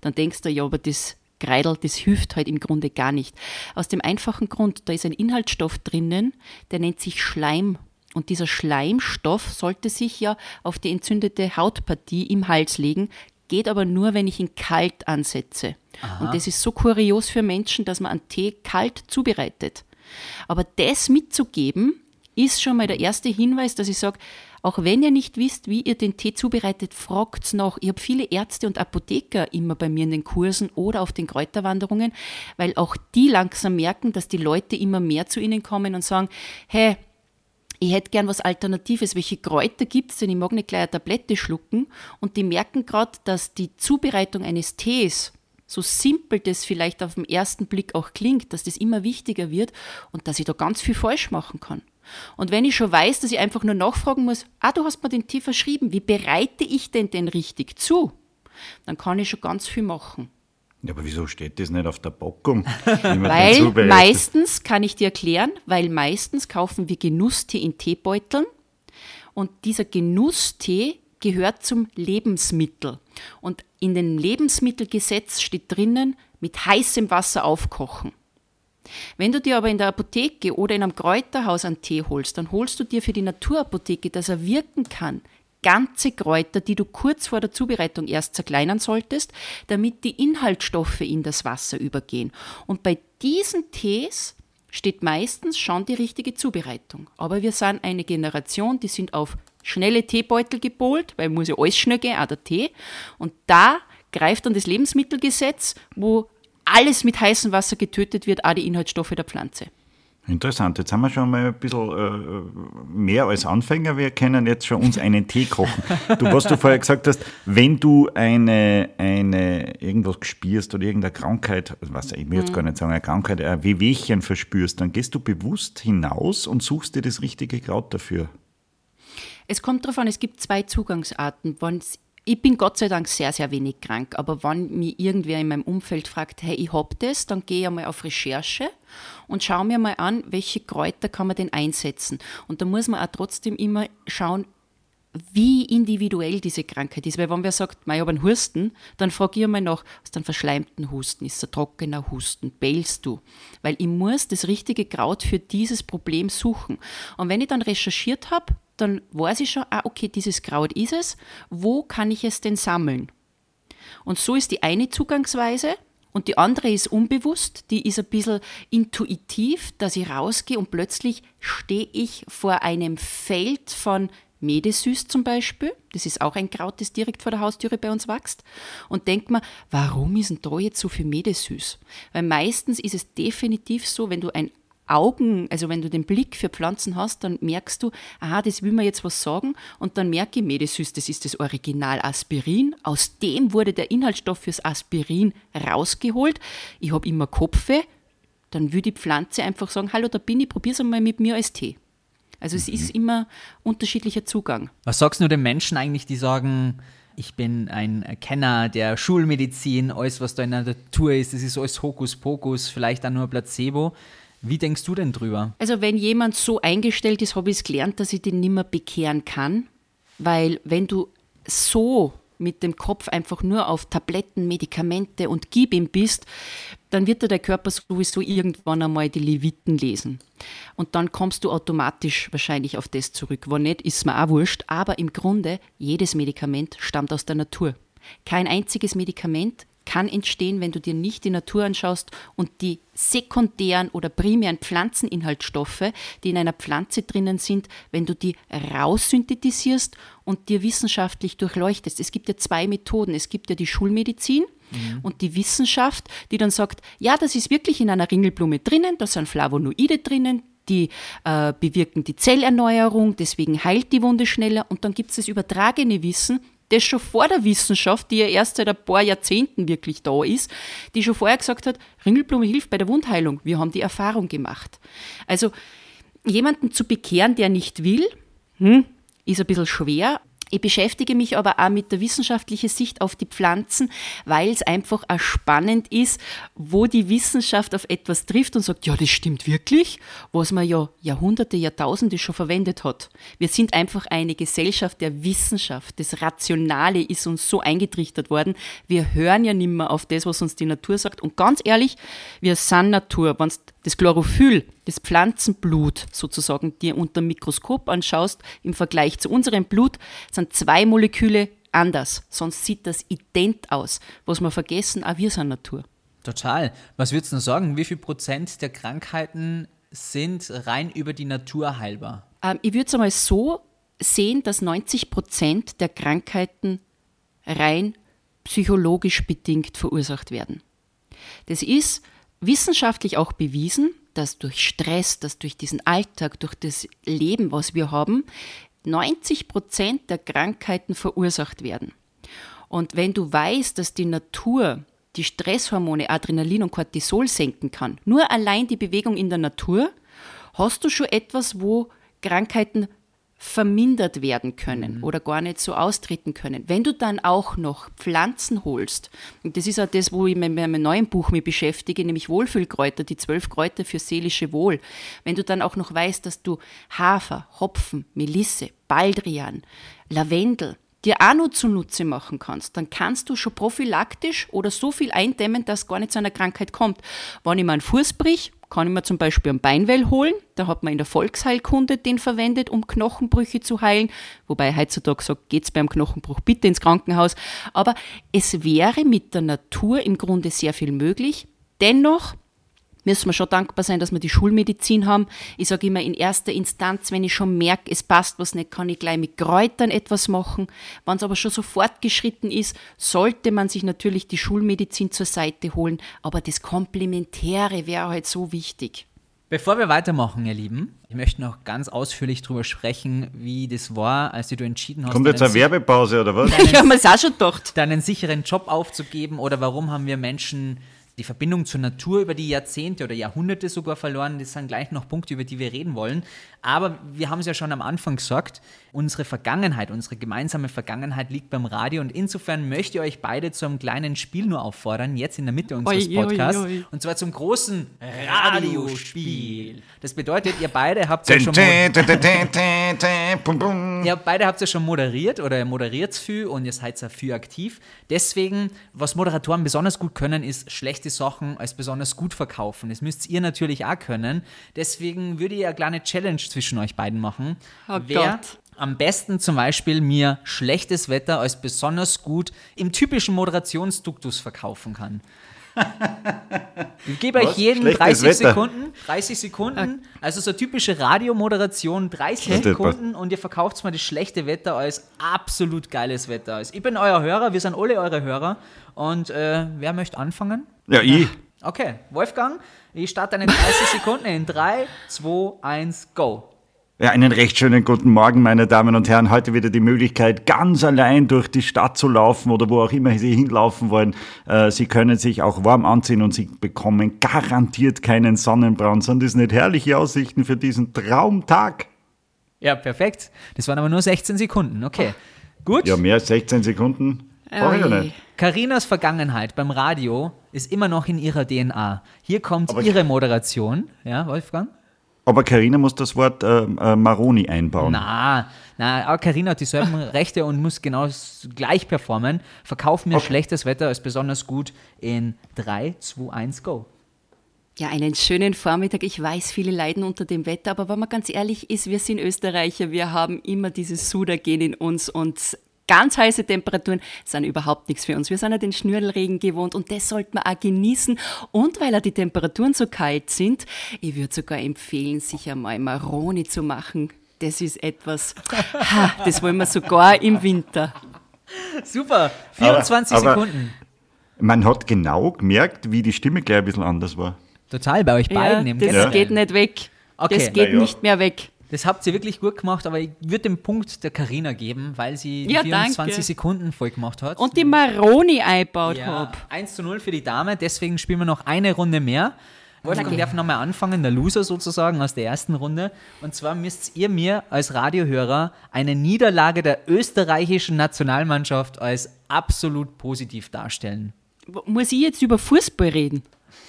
D: Dann denkst du, ja, aber das Kreidel, das hilft halt im Grunde gar nicht. Aus dem einfachen Grund, da ist ein Inhaltsstoff drinnen, der nennt sich Schleim. Und dieser Schleimstoff sollte sich ja auf die entzündete Hautpartie im Hals legen, geht aber nur, wenn ich ihn kalt ansetze. Aha. Und das ist so kurios für Menschen, dass man einen Tee kalt zubereitet. Aber das mitzugeben, ist schon mal der erste Hinweis, dass ich sage, auch wenn ihr nicht wisst, wie ihr den Tee zubereitet, fragt's noch. Ich habe viele Ärzte und Apotheker immer bei mir in den Kursen oder auf den Kräuterwanderungen, weil auch die langsam merken, dass die Leute immer mehr zu ihnen kommen und sagen, hey, ich hätte gern was Alternatives. Welche Kräuter gibt es denn? Ich mag nicht gleich eine Tablette schlucken. Und die merken gerade, dass die Zubereitung eines Tees, so simpel das vielleicht auf den ersten Blick auch klingt, dass das immer wichtiger wird und dass ich da ganz viel falsch machen kann. Und wenn ich schon weiß, dass ich einfach nur nachfragen muss, ah, du hast mir den Tee verschrieben, wie bereite ich denn den richtig zu? Dann kann ich schon ganz viel machen.
A: Ja, aber wieso steht das nicht auf der Packung?
D: weil meistens, kann ich dir erklären, weil meistens kaufen wir Genusstee in Teebeuteln und dieser Genusstee gehört zum Lebensmittel. Und in dem Lebensmittelgesetz steht drinnen, mit heißem Wasser aufkochen. Wenn du dir aber in der Apotheke oder in einem Kräuterhaus einen Tee holst, dann holst du dir für die Naturapotheke, dass er wirken kann, ganze Kräuter, die du kurz vor der Zubereitung erst zerkleinern solltest, damit die Inhaltsstoffe in das Wasser übergehen. Und bei diesen Tees steht meistens schon die richtige Zubereitung. Aber wir sind eine Generation, die sind auf schnelle Teebeutel gebohlt, weil muss ja alles schnell gehen, auch der Tee. Und da greift dann das Lebensmittelgesetz, wo alles mit heißem Wasser getötet wird, auch die Inhaltsstoffe der Pflanze.
A: Interessant, jetzt haben wir schon mal ein bisschen äh, mehr als Anfänger. Wir können jetzt schon uns einen Tee kochen. Du, was du vorher gesagt hast, wenn du eine, eine irgendwas spürst oder irgendeine Krankheit, was ich will jetzt mhm. gar nicht sagen, eine Krankheit, ein Wehwehchen verspürst, dann gehst du bewusst hinaus und suchst dir das richtige Kraut dafür.
D: Es kommt darauf an, es gibt zwei Zugangsarten. Wenn es ich bin Gott sei Dank sehr, sehr wenig krank, aber wenn mich irgendwer in meinem Umfeld fragt, hey, ich hab das, dann gehe ich einmal auf Recherche und schaue mir mal an, welche Kräuter kann man denn einsetzen. Und da muss man auch trotzdem immer schauen, wie individuell diese Krankheit ist. Weil wenn wer sagt, ich habe einen Husten, dann frage ich einmal nach, du einen verschleimten Husten, ist ein trockener Husten, bellst du? Weil ich muss das richtige Kraut für dieses Problem suchen. Und wenn ich dann recherchiert habe, dann weiß ich schon, ah, okay, dieses Kraut ist es, wo kann ich es denn sammeln? Und so ist die eine Zugangsweise. Und die andere ist unbewusst, die ist ein bisschen intuitiv, dass ich rausgehe und plötzlich stehe ich vor einem Feld von Medesüß zum Beispiel, das ist auch ein Kraut, das direkt vor der Haustüre bei uns wächst, und denkt man, warum ist denn da jetzt so viel Medesüß? Weil meistens ist es definitiv so, wenn du ein Augen, also wenn du den Blick für Pflanzen hast, dann merkst du, aha, das will mir jetzt was sagen und dann merke ich, Medesüß, das ist das Original Aspirin. Aus dem wurde der Inhaltsstoff fürs Aspirin rausgeholt. Ich habe immer Kopfe, dann würde die Pflanze einfach sagen, hallo, da bin ich, probier's einmal mit mir als Tee. Also es mhm. ist immer unterschiedlicher Zugang.
C: Was sagst du den Menschen eigentlich, die sagen, ich bin ein Kenner der Schulmedizin, alles, was da in der Natur ist, das ist alles Hokuspokus, vielleicht auch nur Placebo. Wie denkst du denn drüber?
D: Also wenn jemand so eingestellt ist, habe ich es gelernt, dass ich den nimmer bekehren kann, weil wenn du so mit dem Kopf einfach nur auf Tabletten, Medikamente und gib ihm bist, dann wird dir der Körper sowieso irgendwann einmal die Leviten lesen. Und dann kommst du automatisch wahrscheinlich auf das zurück. Wo nicht, ist mir auch wurscht. Aber im Grunde, jedes Medikament stammt aus der Natur. Kein einziges Medikament kann entstehen, wenn du dir nicht die Natur anschaust und die sekundären oder primären Pflanzeninhaltsstoffe, die in einer Pflanze drinnen sind, wenn du die raussynthetisierst und dir wissenschaftlich durchleuchtest. Es gibt ja zwei Methoden. Es gibt ja die Schulmedizin, mhm. und die Wissenschaft, die dann sagt, ja, das ist wirklich in einer Ringelblume drinnen, da sind Flavonoide drinnen, die äh, bewirken die Zellerneuerung, deswegen heilt die Wunde schneller. Und dann gibt es das übertragene Wissen, das schon vor der Wissenschaft, die ja erst seit ein paar Jahrzehnten wirklich da ist, die schon vorher gesagt hat, Ringelblume hilft bei der Wundheilung. Wir haben die Erfahrung gemacht. Also jemanden zu bekehren, der nicht will, hm, ist ein bisschen schwer, ich beschäftige mich aber auch mit der wissenschaftlichen Sicht auf die Pflanzen, weil es einfach auch spannend ist, wo die Wissenschaft auf etwas trifft und sagt, ja, das stimmt wirklich, was man ja Jahrhunderte, Jahrtausende schon verwendet hat. Wir sind einfach eine Gesellschaft der Wissenschaft. Das Rationale ist uns so eingetrichtert worden. Wir hören ja nicht mehr auf das, was uns die Natur sagt. Und ganz ehrlich, wir sind Natur. Wenn das Chlorophyll, das Pflanzenblut sozusagen dir unter dem Mikroskop anschaust, im Vergleich zu unserem Blut, sind zwei Moleküle anders. Sonst sieht das ident aus. Was wir vergessen, auch wir sind Natur.
C: Total. Was würdest du sagen? Wie viel Prozent der Krankheiten sind rein über die Natur heilbar?
D: Ähm, ich würde es einmal so sehen, dass 90 Prozent der Krankheiten rein psychologisch bedingt verursacht werden. Das ist wissenschaftlich auch bewiesen, dass durch Stress, dass durch diesen Alltag, durch das Leben, was wir haben, 90 Prozent der Krankheiten verursacht werden. Und wenn du weißt, dass die Natur die Stresshormone Adrenalin und Cortisol senken kann, nur allein die Bewegung in der Natur, hast du schon etwas, wo Krankheiten vermindert werden können mhm. oder gar nicht so austreten können. Wenn du dann auch noch Pflanzen holst, und das ist auch das, wo ich mit meinem neuen Buch mich beschäftige, nämlich Wohlfühlkräuter, die zwölf Kräuter für seelische Wohl. Wenn du dann auch noch weißt, dass du Hafer, Hopfen, Melisse, Baldrian, Lavendel, dir auch noch zunutze machen kannst, dann kannst du schon prophylaktisch oder so viel eindämmen, dass gar nicht zu einer Krankheit kommt. Wenn ich mir einen Fuß brich, kann ich mir zum Beispiel einen Beinwell holen. Da hat man in der Volksheilkunde den verwendet, um Knochenbrüche zu heilen. Wobei heutzutage sagt, geht's beim Knochenbruch bitte ins Krankenhaus. Aber es wäre mit der Natur im Grunde sehr viel möglich. Dennoch müssen wir schon dankbar sein, dass wir die Schulmedizin haben. Ich sage immer, in erster Instanz, wenn ich schon merke, es passt was nicht, kann ich gleich mit Kräutern etwas machen. Wenn es aber schon so fortgeschritten ist, sollte man sich natürlich die Schulmedizin zur Seite holen. Aber das Komplementäre wäre halt so wichtig.
C: Bevor wir weitermachen, ihr Lieben, ich möchte noch ganz ausführlich darüber sprechen, wie das war, als du entschieden hast.
A: Kommt jetzt eine Werbepause oder was?
D: ich habe mir auch schon gedacht.
C: Deinen sicheren Job aufzugeben oder warum haben wir Menschen die Verbindung zur Natur über die Jahrzehnte oder Jahrhunderte sogar verloren. Das sind gleich noch Punkte, über die wir reden wollen. Aber wir haben es ja schon am Anfang gesagt, unsere Vergangenheit, unsere gemeinsame Vergangenheit liegt beim Radio und insofern möchte ich euch beide zu einem kleinen Spiel nur auffordern, jetzt in der Mitte unseres
D: Oi, oi,
C: Podcasts.
D: oi.
C: Und zwar zum großen Radiospiel. Das bedeutet, ihr beide habt ja schon. Ihr beide habt ja schon moderiert oder ihr moderiert viel und ihr seid ja viel aktiv. Deswegen, was Moderatoren besonders gut können, ist schlechte Sachen als besonders gut verkaufen. Das müsst ihr natürlich auch können. Deswegen würde ich eine kleine Challenge zwischen euch beiden machen.
D: Oh
C: Wer
D: Gott.
C: am besten zum Beispiel mir schlechtes Wetter als besonders gut im typischen Moderationsduktus verkaufen kann. Ich gebe euch
A: Was?
C: jeden
A: Schlechtes
C: 30
A: Wetter?
C: Sekunden, 30 Sekunden, also so typische Radiomoderation, 30
A: Okay.
C: Sekunden und ihr verkauft mal das schlechte Wetter als absolut geiles Wetter. Also ich bin euer Hörer, wir sind alle eure Hörer und äh, wer möchte anfangen?
A: Ja, ich.
C: Okay, Wolfgang, ich starte deine 30 Sekunden in 3, 2, 1, go.
A: Ja, einen recht schönen guten Morgen, meine Damen und Herren. Heute wieder die Möglichkeit, ganz allein durch die Stadt zu laufen oder wo auch immer Sie hinlaufen wollen. Äh, Sie können sich auch warm anziehen und Sie bekommen garantiert keinen Sonnenbrand. Sind das nicht herrliche Aussichten für diesen Traumtag?
C: Ja, perfekt. Das waren aber nur 16 Sekunden, okay. Gut.
A: Ja, mehr als 16 Sekunden brauche ich ja nicht.
C: Carinas Vergangenheit beim Radio ist immer noch in ihrer DNA. Hier kommt
A: Aber-
C: ihre Moderation. Ja, Wolfgang?
A: Aber Karina muss das Wort äh, äh, Maroni einbauen.
C: Na, na, aber Carina hat dieselben Rechte und muss genau gleich performen. Verkauf mir
A: Okay.
C: schlechtes Wetter als besonders gut in 3, 2, 1, go.
D: Ja, einen schönen Vormittag. Ich weiß, viele leiden unter dem Wetter, aber wenn man ganz ehrlich ist, wir sind Österreicher, wir haben immer dieses Sudergen in uns und ganz heiße Temperaturen sind überhaupt nichts für uns. Wir sind ja den Schnürlregen gewohnt und das sollten wir auch genießen. Und weil ja die Temperaturen so kalt sind, ich würde sogar empfehlen, sich einmal Maroni zu machen. Das ist etwas, ha, das wollen wir sogar im Winter.
C: Super, 24
A: Aber- aber-
C: Sekunden.
A: Man hat genau gemerkt, wie die Stimme gleich ein bisschen anders war.
C: Total, bei euch beiden
D: Ja,
C: im
D: das
C: Generellen.
D: geht nicht weg.
C: Okay.
D: Das geht
A: ja.
D: nicht mehr weg.
C: Das habt ihr wirklich gut gemacht, aber ich würde den Punkt der Carina geben, weil sie
D: Ja,
C: 24
D: danke.
C: Sekunden voll gemacht hat.
D: Und die Maroni eingebaut
C: ja,
D: habe.
C: 1 zu 0 für die Dame, deswegen spielen wir noch eine Runde mehr. Wolfgang darf nochmal anfangen, der Loser sozusagen aus der ersten Runde. Und zwar müsst ihr mir als Radiohörer eine Niederlage der österreichischen Nationalmannschaft als absolut positiv darstellen.
D: Muss ich jetzt über Fußball reden?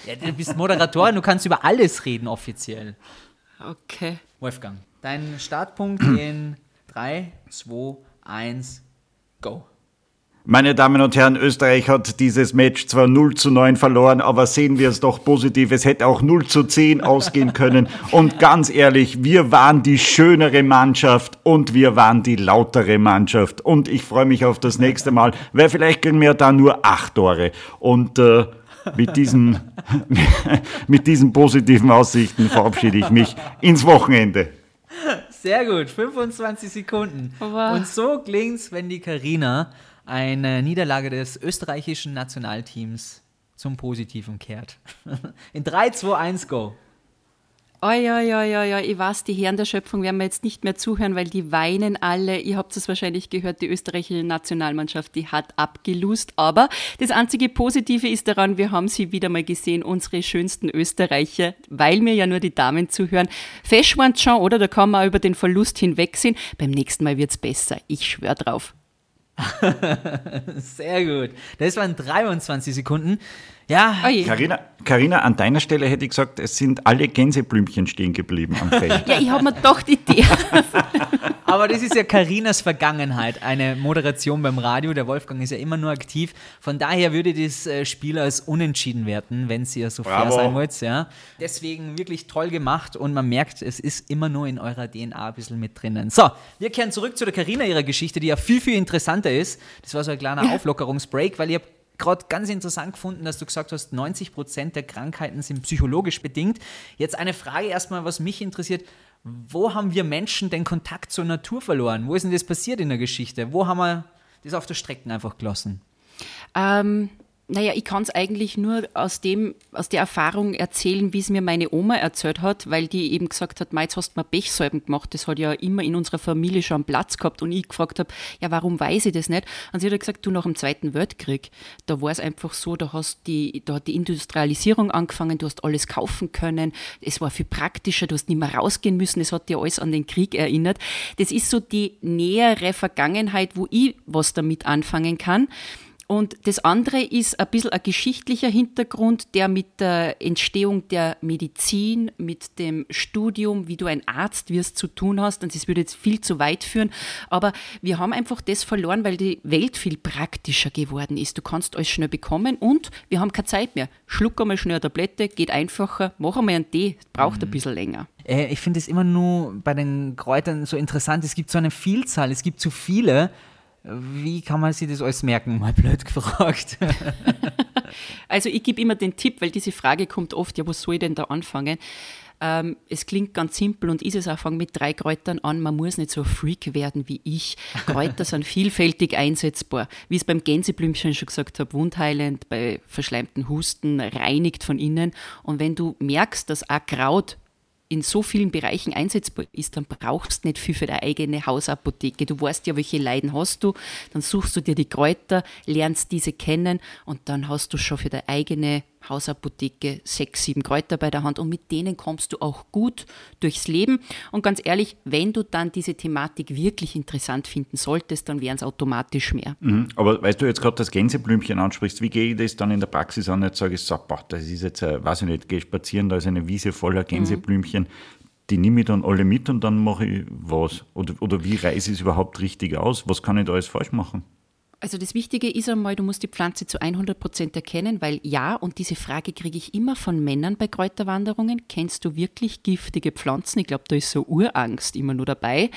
C: Ja, du bist Moderatorin, du kannst über alles reden offiziell.
D: Okay.
C: Wolfgang, dein Startpunkt in 3, 2, 1, go.
A: Meine Damen und Herren, Österreich hat dieses Match zwar 0 zu 9 verloren, aber sehen wir es doch positiv. Es hätte auch 0 zu 10 ausgehen können. Und ganz ehrlich, wir waren die schönere Mannschaft und wir waren die lautere Mannschaft. Und ich freue mich auf das nächste Mal, weil vielleicht kriegen wir da nur acht Tore. Und äh, mit, diesen, mit diesen positiven Aussichten verabschiede ich mich ins Wochenende.
C: Sehr gut, 25 Sekunden.
D: Wow.
C: Und so klingt's, wenn die Karina eine Niederlage des österreichischen Nationalteams zum Positiven kehrt. In 3, 2, 1, go.
D: Oh ja, ja, ja, ja, ich weiß, die Herren der Schöpfung werden wir jetzt nicht mehr zuhören, weil die weinen alle. Ihr habt es wahrscheinlich gehört, die österreichische Nationalmannschaft, die hat abgelust. Aber das einzige Positive ist daran, wir haben sie wieder mal gesehen, unsere schönsten Österreicher, weil mir ja nur die Damen zuhören. Fesch waren schon, oder? Da kann man über den Verlust hinwegsehen. Beim nächsten Mal wird's besser. Ich schwör drauf.
C: Sehr gut. Das waren 23 Sekunden. Ja.
A: Carina, Carina, an deiner Stelle hätte ich gesagt, es sind alle Gänseblümchen stehen geblieben am Feld.
D: Ja, ich habe mir doch die Idee.
C: aber das ist ja Karinas Vergangenheit, eine Moderation beim Radio. Der Wolfgang ist ja immer nur aktiv. Von daher würde das äh, Spiel als unentschieden werten, wenn ihr so fair
A: Bravo.
C: sein wollt. Ja. Deswegen wirklich toll gemacht und man merkt, es ist immer nur in eurer DNA ein bisschen mit drinnen. So, wir kehren zurück zu der Karina ihrer Geschichte, die ja viel, viel interessanter ist. Das war so ein kleiner Auflockerungsbreak, weil ich habe gerade ganz interessant gefunden, dass du gesagt hast, 90 Prozent der Krankheiten sind psychologisch bedingt. Jetzt eine Frage erstmal, was mich interessiert. Wo haben wir Menschen den Kontakt zur Natur verloren? Wo ist denn das passiert in der Geschichte? Wo haben wir das auf der Strecke einfach gelassen?
D: Ähm, naja, ich kann es eigentlich nur aus dem, aus der Erfahrung erzählen, wie es mir meine Oma erzählt hat, weil die eben gesagt hat, jetzt hast du mal Pechsalben gemacht. Das hat ja immer in unserer Familie schon Platz gehabt und ich gefragt habe, ja, warum weiß ich das nicht? Und sie hat gesagt, du nach dem Zweiten Weltkrieg, da war es einfach so, da hast die, da hat die Industrialisierung angefangen, du hast alles kaufen können, es war viel praktischer, du hast nicht mehr rausgehen müssen, es hat dir alles an den Krieg erinnert. Das ist so die nähere Vergangenheit, wo ich was damit anfangen kann. Und das andere ist ein bisschen ein geschichtlicher Hintergrund, der mit der Entstehung der Medizin, mit dem Studium, wie du ein Arzt wirst, zu tun hast. Und das würde jetzt viel zu weit führen. Aber wir haben einfach das verloren, weil die Welt viel praktischer geworden ist. Du kannst alles schnell bekommen und wir haben keine Zeit mehr. Schluck einmal schnell eine Tablette, geht einfacher. Mach einmal einen Tee, braucht mhm. ein bisschen länger.
C: Äh, ich finde es immer nur bei den Kräutern so interessant. Es gibt so eine Vielzahl, es gibt zu viele wie kann man sich das alles merken? Mal blöd gefragt.
D: also ich gebe immer den Tipp, weil diese Frage kommt oft, ja, was soll ich denn da anfangen? Ähm, es klingt ganz simpel und ist es auch, fang mit drei Kräutern an. Man muss nicht so ein Freak werden wie ich. Kräuter sind vielfältig einsetzbar. Wie ich es beim Gänseblümchen schon gesagt habe, wundheilend, bei verschleimten Husten, reinigt von innen. Und wenn du merkst, dass ein Kraut in so vielen Bereichen einsetzbar ist, dann brauchst du nicht viel für deine eigene Hausapotheke. Du weißt ja, welche Leiden hast du, dann suchst du dir die Kräuter, lernst diese kennen und dann hast du schon für deine eigene Hausapotheke sechs, sieben Kräuter bei der Hand und mit denen kommst du auch gut durchs Leben. Und ganz ehrlich, wenn du dann diese Thematik wirklich interessant finden solltest, dann wären es automatisch mehr.
A: Mhm. Aber weißt du jetzt gerade das Gänseblümchen ansprichst, wie gehe ich das dann in der Praxis an? Jetzt sage ich, so, boah, das ist jetzt, weiß ich nicht, gehe spazieren, da ist eine Wiese voller Gänseblümchen. Mhm. Die nehme ich dann alle mit und dann mache ich was? Oder, oder wie reise ich es überhaupt richtig aus? Was kann ich da alles falsch machen?
D: Also das Wichtige ist einmal, du musst die Pflanze zu 100 Prozent erkennen, weil ja, und diese Frage kriege ich immer von Männern bei Kräuterwanderungen, kennst du wirklich giftige Pflanzen? Ich glaube, da ist so Urangst immer nur dabei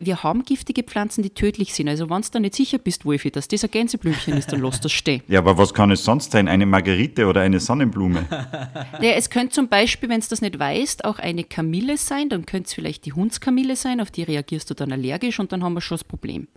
D: wir haben giftige Pflanzen, die tödlich sind. Also wenn du da nicht sicher bist, Wolfi, dass das ein Gänseblümchen ist, dann lass das stehen.
A: Ja, aber was kann es sonst sein? Eine Margerite oder eine Sonnenblume?
D: ja, es könnte zum Beispiel, wenn du das nicht weißt, auch eine Kamille sein. Dann könnte es vielleicht die Hundskamille sein, auf die reagierst du dann allergisch und dann haben wir schon das Problem.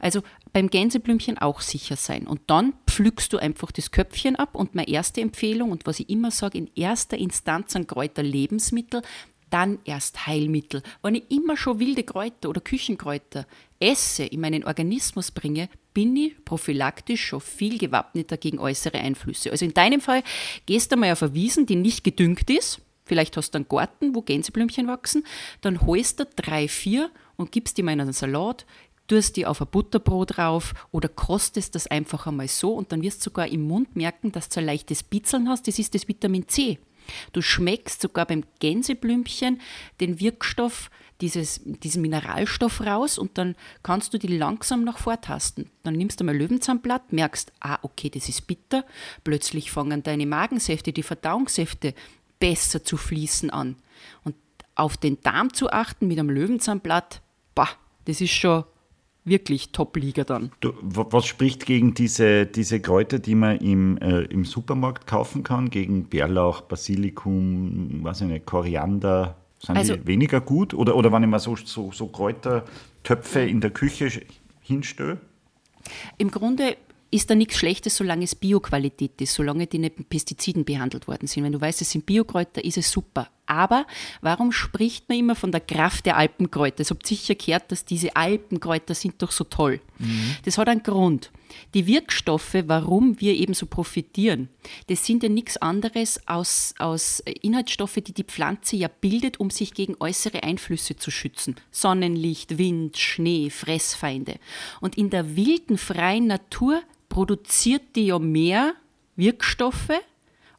D: Also beim Gänseblümchen auch sicher sein. Und dann pflückst du einfach das Köpfchen ab. Und meine erste Empfehlung und was ich immer sage, in erster Instanz an Kräuterlebensmittel, dann erst Heilmittel. Wenn ich immer schon wilde Kräuter oder Küchenkräuter esse, in meinen Organismus bringe, bin ich prophylaktisch schon viel gewappneter gegen äußere Einflüsse. Also in deinem Fall gehst du mal auf eine Wiesen, die nicht gedüngt ist. Vielleicht hast du einen Garten, wo Gänseblümchen wachsen. Dann holst du drei, vier und gibst die mal in einen Salat, tust die auf ein Butterbrot drauf oder kostest das einfach einmal so und dann wirst du sogar im Mund merken, dass du ein leichtes Bitzeln hast. Das ist das Vitamin C. Du schmeckst sogar beim Gänseblümchen den Wirkstoff, dieses, diesen Mineralstoff raus und dann kannst du die langsam noch vortasten. Dann nimmst du mal Löwenzahnblatt, merkst, ah, okay, das ist bitter. Plötzlich fangen deine Magensäfte, die Verdauungssäfte besser zu fließen an. Und auf den Darm zu achten mit einem Löwenzahnblatt, bah, das ist schon wirklich Top-Liga dann.
A: Du, was spricht gegen diese, diese Kräuter, die man im, äh, im Supermarkt kaufen kann, gegen Bärlauch, Basilikum, was eine Koriander? Sind also, die weniger gut? Oder, oder wenn ich mal so, so, so Kräutertöpfe in der Küche hinstelle?
D: Im Grunde ist da nichts Schlechtes, solange es Bioqualität ist, solange die nicht mit Pestiziden behandelt worden sind. Wenn du weißt, es sind Biokräuter, ist es super. Aber warum spricht man immer von der Kraft der Alpenkräuter? Es habt sicher gehört, dass diese Alpenkräuter sind doch so toll. Mhm. Das hat einen Grund. Die Wirkstoffe, warum wir eben so profitieren, das sind ja nichts anderes aus, aus Inhaltsstoffe, die die Pflanze ja bildet, um sich gegen äußere Einflüsse zu schützen. Sonnenlicht, Wind, Schnee, Fressfeinde. Und in der wilden, freien Natur produziert die ja mehr Wirkstoffe,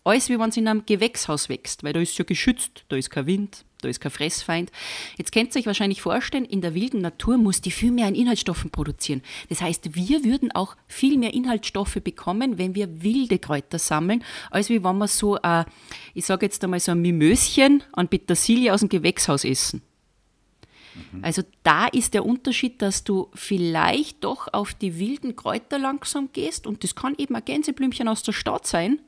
D: als wie wenn es in einem Gewächshaus wächst, weil da ist es ja geschützt, da ist kein Wind, da ist kein Fressfeind. Jetzt könnt ihr euch wahrscheinlich vorstellen, in der wilden Natur muss die viel mehr an Inhaltsstoffen produzieren. Das heißt, wir würden auch viel mehr Inhaltsstoffe bekommen, wenn wir wilde Kräuter sammeln, als wie wenn wir so, äh, ich sage jetzt einmal so ein Mimöschen an Petersilie aus dem Gewächshaus essen. Mhm. Also da ist der Unterschied, dass du vielleicht doch auf die wilden Kräuter langsam gehst und das kann eben ein Gänseblümchen aus der Stadt sein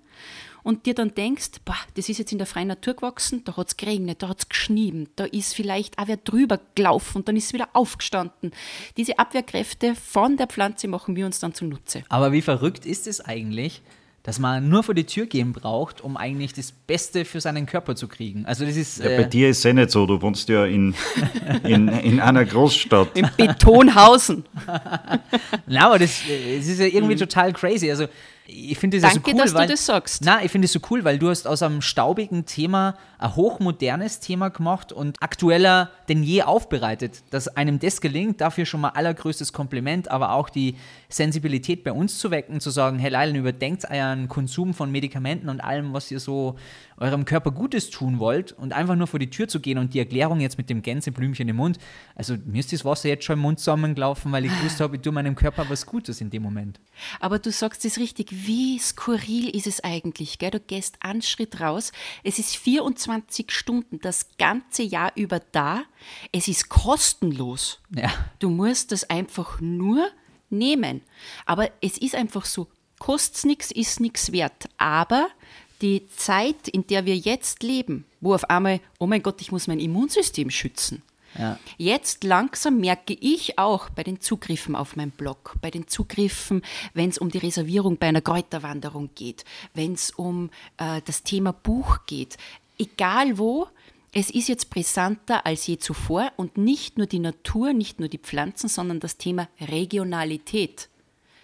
D: und dir dann denkst, boah, das ist jetzt in der freien Natur gewachsen, da hat es geregnet, da hat es geschnieben, da ist vielleicht auch wer drüber gelaufen und dann ist es wieder aufgestanden. Diese Abwehrkräfte von der Pflanze machen wir uns dann zunutze.
C: Aber wie verrückt ist es eigentlich, dass man nur vor die Tür gehen braucht, um eigentlich das Beste für seinen Körper zu kriegen. Also das ist.
A: Ja, bei
C: äh,
A: dir ist es eh nicht so, du wohnst ja in, in, in einer Großstadt.
D: Im Betonhausen.
C: na, aber das, äh, das ist ja irgendwie total crazy. Also ich finde das
D: Danke,
C: so cool,
D: dass du
C: weil,
D: das sagst.
C: Na, ich finde es so cool, weil du hast aus einem staubigen Thema ein hochmodernes Thema gemacht und aktueller denn je aufbereitet. Dass einem das gelingt, dafür schon mal allergrößtes Kompliment, aber auch die Sensibilität bei uns zu wecken, zu sagen, hey Leilen, überdenkt euren Konsum von Medikamenten und allem, was ihr so eurem Körper Gutes tun wollt und einfach nur vor die Tür zu gehen und die Erklärung jetzt mit dem Gänseblümchen im Mund. Also mir ist das Wasser jetzt schon im Mund zusammengelaufen, weil ich gewusst habe, ich tue meinem Körper was Gutes in dem Moment.
D: Aber du sagst es richtig, wie skurril ist es eigentlich? Gell? Du gehst einen Schritt raus, es ist 24 Stunden das ganze Jahr über da, es ist kostenlos.
C: Ja.
D: Du musst das einfach nur nehmen. Aber es ist einfach so, kostet nichts, ist nichts wert. Aber die Zeit, in der wir jetzt leben, wo auf einmal, oh mein Gott, ich muss mein Immunsystem schützen.
C: Ja.
D: Jetzt langsam merke ich auch bei den Zugriffen auf meinen Blog, bei den Zugriffen, wenn es um die Reservierung bei einer Kräuterwanderung geht, wenn es um äh, das Thema Buch geht, egal wo, es ist jetzt brisanter als je zuvor und nicht nur die Natur, nicht nur die Pflanzen, sondern das Thema Regionalität.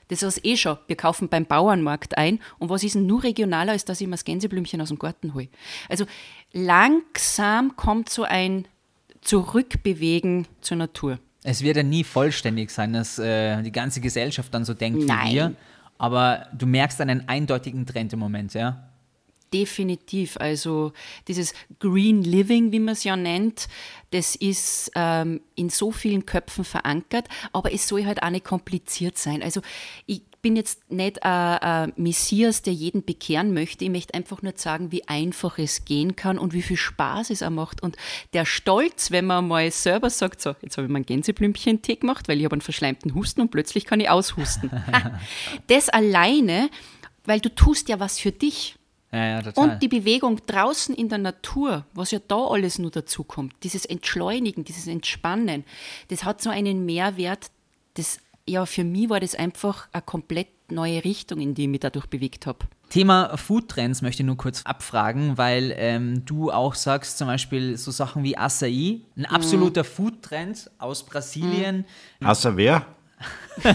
D: Das ist eh schon. Wir kaufen beim Bauernmarkt ein. Und was ist denn nur regionaler, als dass ich mir das Gänseblümchen aus dem Garten hole? Also langsam kommt so ein Zurückbewegen zur Natur.
C: Es wird ja nie vollständig sein, dass äh, die ganze Gesellschaft dann so denkt
D: Nein.
C: wie wir. Aber du merkst einen eindeutigen Trend im Moment, ja?
D: Definitiv. Also dieses Green Living, wie man es ja nennt, das ist ähm, in so vielen Köpfen verankert, aber es soll halt auch nicht kompliziert sein. Also ich bin jetzt nicht ein, ein Messias, der jeden bekehren möchte. Ich möchte einfach nur sagen, wie einfach es gehen kann und wie viel Spaß es auch macht. Und der Stolz, wenn man mal selber sagt, so, jetzt habe ich mir einen Gänseblümchen-Tee gemacht, weil ich habe einen verschleimten Husten und plötzlich kann ich aushusten. das alleine, weil du tust ja was für dich.
C: Ja, ja, total.
D: Und die Bewegung draußen in der Natur, was ja da alles nur dazu kommt, dieses Entschleunigen, dieses Entspannen, das hat so einen Mehrwert, das, ja, für mich war das einfach eine komplett neue Richtung, in die ich mich dadurch bewegt habe.
C: Thema Foodtrends möchte ich nur kurz abfragen, weil ähm, du auch sagst, zum Beispiel so Sachen wie Acai, ein absoluter Foodtrend aus Brasilien.
A: Außer wer?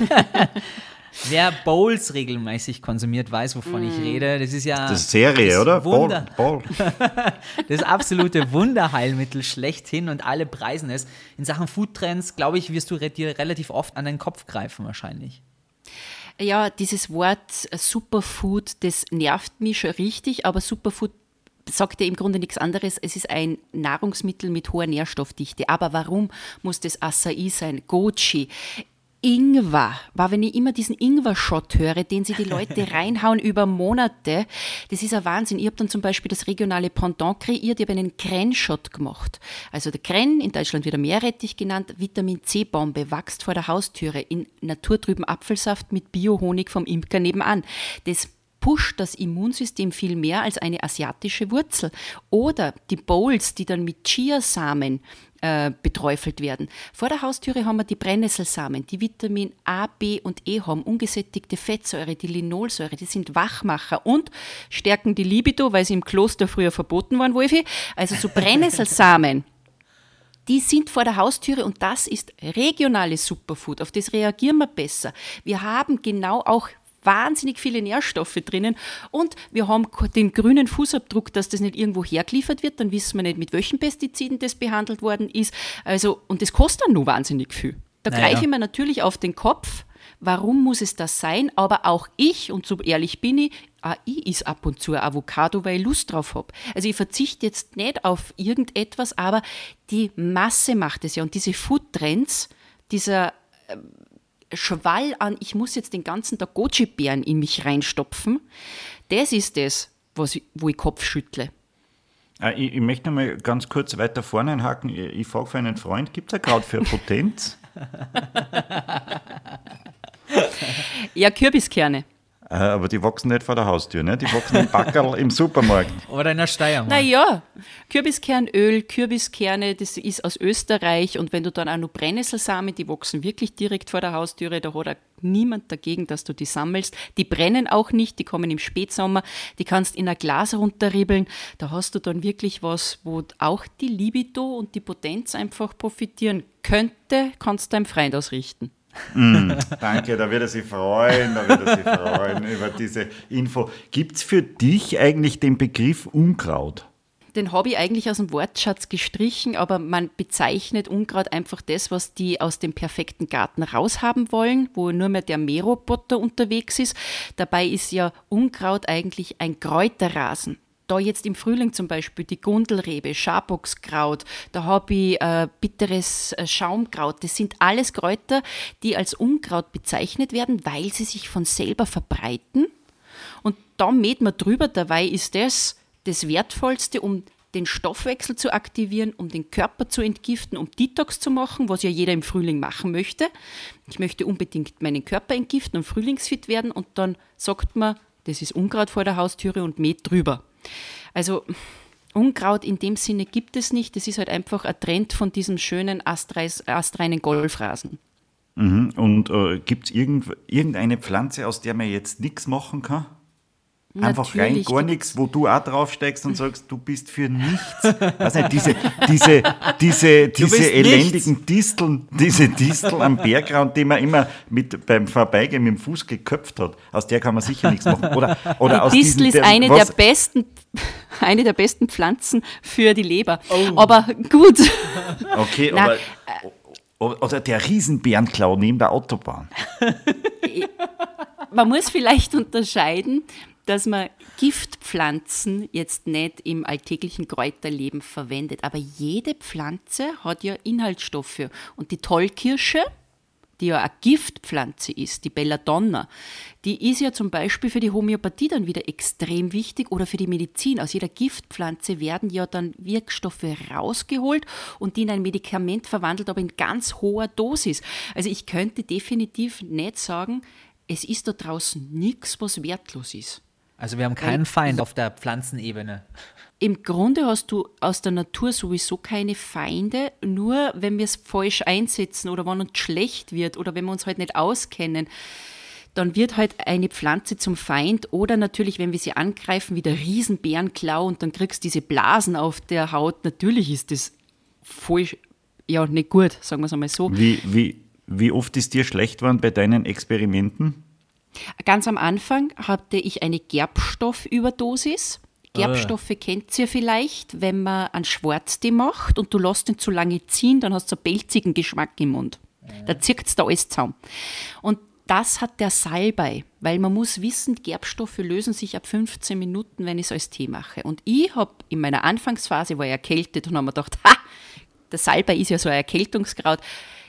C: Wer Bowls regelmäßig konsumiert, weiß, wovon ich rede. Das ist ja
A: Das ist Serie,
C: das
A: oder?
C: Wunder,
A: Ball,
C: das absolute Wunderheilmittel schlechthin und alle preisen es. In Sachen Foodtrends, glaube ich, wirst du dir relativ oft an den Kopf greifen wahrscheinlich.
D: Ja, dieses Wort Superfood, das nervt mich schon richtig, aber Superfood sagt ja im Grunde nichts anderes. Es ist ein Nahrungsmittel mit hoher Nährstoffdichte. Aber warum muss das Acai sein? Goji. Ingwer, war, wenn ich immer diesen Ingwer-Shot höre, den sie die Leute reinhauen über Monate, das ist ein Wahnsinn. Ich habe dann zum Beispiel das regionale Pendant kreiert, ich habe einen Kren-Shot gemacht. Also der Kren, in Deutschland wieder Meerrettich genannt, Vitamin C-Bombe, wächst vor der Haustüre in naturtrüben Apfelsaft mit Biohonig vom Imker nebenan. Das pusht das Immunsystem viel mehr als eine asiatische Wurzel. Oder die Bowls, die dann mit Chiasamen äh, beträufelt werden. Vor der Haustüre haben wir die Brennnesselsamen, die Vitamin A, B und E haben, ungesättigte Fettsäure, die Linolsäure, die sind Wachmacher und stärken die Libido, weil sie im Kloster früher verboten waren, Wolfi. Also so Brennnesselsamen. Die sind vor der Haustüre und das ist regionales Superfood. Auf das reagieren wir besser. Wir haben genau auch wahnsinnig viele Nährstoffe drinnen und wir haben den grünen Fußabdruck, dass das nicht irgendwo hergeliefert wird, dann wissen wir nicht, mit welchen Pestiziden das behandelt worden ist. Also, und das kostet dann nur wahnsinnig viel. Da
C: Naja.
D: greife ich mir natürlich auf den Kopf. Warum muss es das sein? Aber auch ich, und so ehrlich bin ich, auch ich is ab und zu ein Avocado, weil ich Lust drauf habe. Also ich verzichte jetzt nicht auf irgendetwas, aber die Masse macht es ja. Und diese Foodtrends, dieser Schwall an, ich muss jetzt den ganzen Tag Goji-Beeren in mich reinstopfen, das ist das, was ich, wo ich Kopf schüttle.
A: Äh, Ich, ich möchte noch mal ganz kurz weiter vorne einhaken. Ich, ich frage für einen Freund, gibt es ein Kraut für Potenz?
D: Ja, Kürbiskerne.
A: Aber die wachsen nicht vor der Haustür, ne? die wachsen im Backerl im Supermarkt.
C: Oder in der Steiermark.
D: Naja, Kürbiskernöl, Kürbiskerne, das ist aus Österreich und wenn du dann auch noch Brennnesselsamen, die wachsen wirklich direkt vor der Haustüre, da hat auch niemand dagegen, dass du die sammelst. Die brennen auch nicht, die kommen im Spätsommer, die kannst in ein Glas runterribbeln. Da hast du dann wirklich was, wo auch die Libido und die Potenz einfach profitieren könnte, kannst du deinem Freund ausrichten.
A: Mm, danke, da wird er sich freuen, da wird er sich freuen über diese Info. Gibt es für dich eigentlich den Begriff Unkraut?
D: Den habe ich eigentlich aus dem Wortschatz gestrichen, aber man bezeichnet Unkraut einfach das, was die aus dem perfekten Garten raushaben wollen, wo nur mehr der Mähroboter unterwegs ist. Dabei ist ja Unkraut eigentlich ein Kräuterrasen da jetzt im Frühling zum Beispiel die Gundelrebe, Schaboxkraut, da habe ich äh, bitteres äh, Schaumkraut. Das sind alles Kräuter, die als Unkraut bezeichnet werden, weil sie sich von selber verbreiten. Und da mäht man drüber. Dabei ist das das Wertvollste, um den Stoffwechsel zu aktivieren, um den Körper zu entgiften, um Detox zu machen, was ja jeder im Frühling machen möchte. Ich möchte unbedingt meinen Körper entgiften und frühlingsfit werden und dann sagt man, das ist Unkraut vor der Haustüre und mäht drüber. Also Unkraut in dem Sinne gibt es nicht. Das ist halt einfach ein Trend von diesem schönen astreis, astreinen Golfrasen.
A: Mhm. Und äh, gibt es irgend, irgendeine Pflanze, aus der man jetzt nichts machen kann? Einfach rein gar nichts, wo du auch draufsteigst und sagst, du bist für nichts. Weiß nicht, diese, diese, diese, diese elendigen nichts. Disteln, diese Distel am Bergrand, die man immer mit, beim Vorbeigehen mit dem Fuß geköpft hat, aus der kann man sicher nichts machen. Oder, oder
D: die
A: aus
D: Distel ist eine der besten, eine der besten Pflanzen für die Leber. Oh. Aber gut.
A: Okay, Na, aber, oder der Riesenbärenklau neben der Autobahn.
D: man muss vielleicht unterscheiden, dass man Giftpflanzen jetzt nicht im alltäglichen Kräuterleben verwendet. Aber jede Pflanze hat ja Inhaltsstoffe. Und die Tollkirsche, die ja eine Giftpflanze ist, die Belladonna, die ist ja zum Beispiel für die Homöopathie dann wieder extrem wichtig oder für die Medizin. Aus jeder Giftpflanze werden ja dann Wirkstoffe rausgeholt und die in ein Medikament verwandelt, aber in ganz hoher Dosis. Also ich könnte definitiv nicht sagen, es ist da draußen nichts, was wertlos ist.
C: Also wir haben keinen Feind auf der Pflanzenebene.
D: Im Grunde hast du aus der Natur sowieso keine Feinde, nur wenn wir es falsch einsetzen oder wenn uns schlecht wird oder wenn wir uns halt nicht auskennen, dann wird halt eine Pflanze zum Feind oder natürlich, wenn wir sie angreifen, wie der Riesenbärenklau und dann kriegst du diese Blasen auf der Haut, natürlich ist das voll, ja, nicht gut, sagen wir es einmal so.
A: Wie, wie, wie oft ist dir schlecht geworden bei deinen Experimenten?
D: Ganz am Anfang hatte ich eine Gerbstoffüberdosis. Gerbstoffe ah. kennt ihr vielleicht, wenn man einen Schwarztee macht und du lässt ihn zu lange ziehen, dann hast du einen pelzigen Geschmack im Mund. Da zirkt es da alles zusammen. Und das hat der Salbei, weil man muss wissen, Gerbstoffe lösen sich ab 15 Minuten, wenn ich es als Tee mache. Und ich habe in meiner Anfangsphase, war ich erkältet und habe mir gedacht, ha, der Salbei ist ja so ein Erkältungskraut,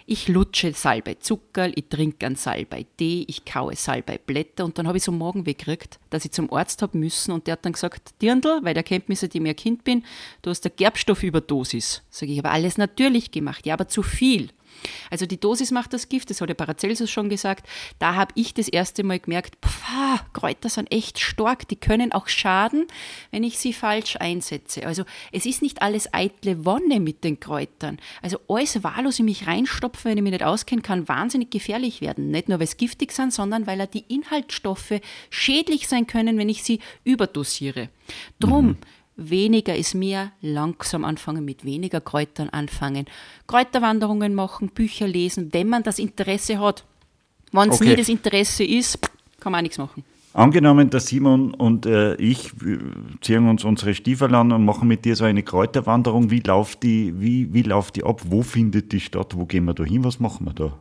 D: ich lutsche Salbei-Zuckerl, ich trinke einen Salbei-Tee, ich kaue Salbei-Blätter und dann habe ich so Morgen gekriegt, dass ich zum Arzt habe müssen und der hat dann gesagt, Dirndl, weil der kennt mich, seitdem ich ein Kind bin, du hast eine Gerbstoffüberdosis. Sage ich, habe alles natürlich gemacht, ja, aber zu viel. Also die Dosis macht das Gift, das hat der Paracelsus schon gesagt. Da habe ich das erste Mal gemerkt, pfah, Kräuter sind echt stark, die können auch schaden, wenn ich sie falsch einsetze. Also es ist nicht alles eitle Wonne mit den Kräutern. Also alles wahllos in mich reinstopfen, wenn ich mich nicht auskenne, kann wahnsinnig gefährlich werden. Nicht nur, weil es giftig sind, sondern weil die Inhaltsstoffe schädlich sein können, wenn ich sie überdosiere. Drum, mhm weniger ist mehr, langsam anfangen mit weniger Kräutern anfangen, Kräuterwanderungen machen, Bücher lesen, wenn man das Interesse hat. Wenn es okay. nie das Interesse ist, kann man auch nichts machen.
A: Angenommen, der Simon und äh, ich ziehen uns unsere Stiefel an und machen mit dir so eine Kräuterwanderung. Wie läuft die, wie, wie läuft die ab? Wo findet die statt? Wo gehen wir da hin? Was machen wir da?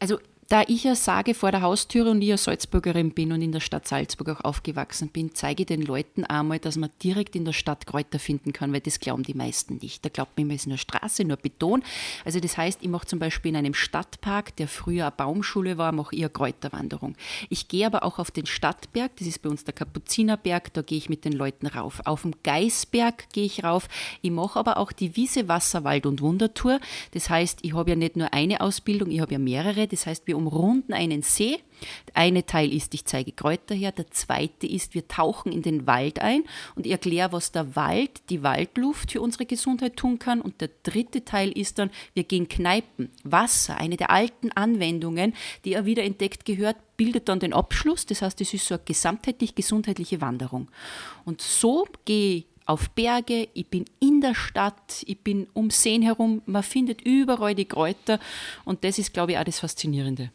D: Also da ich ja sage vor der Haustüre und ich ja Salzburgerin bin und in der Stadt Salzburg auch aufgewachsen bin, zeige ich den Leuten einmal, dass man direkt in der Stadt Kräuter finden kann, weil das glauben die meisten nicht. Da glaubt man immer, es ist nur Straße, nur Beton. Also das heißt, ich mache zum Beispiel in einem Stadtpark, der früher eine Baumschule war, mache ich eine Kräuterwanderung. Ich gehe aber auch auf den Stadtberg, das ist bei uns der Kapuzinerberg, da gehe ich mit den Leuten rauf. Auf dem Geisberg gehe ich rauf. Ich mache aber auch die Wiese, Wasser, Wald und Wundertour. Das heißt, ich habe ja nicht nur eine Ausbildung, ich habe ja mehrere. Das heißt, wir umrunden einen See. Der eine Teil ist, ich zeige Kräuter her. Der zweite ist, wir tauchen in den Wald ein und erkläre, was der Wald, die Waldluft für unsere Gesundheit tun kann. Und der dritte Teil ist dann, wir gehen Kneipen. Wasser, eine der alten Anwendungen, die er wieder entdeckt gehört, bildet dann den Abschluss. Das heißt, es ist so eine gesamtheitlich gesundheitliche Wanderung. Und so gehe ich auf Berge, ich bin in der Stadt, ich bin um Seen herum, man findet überall die Kräuter und das ist, glaube ich, auch das Faszinierende.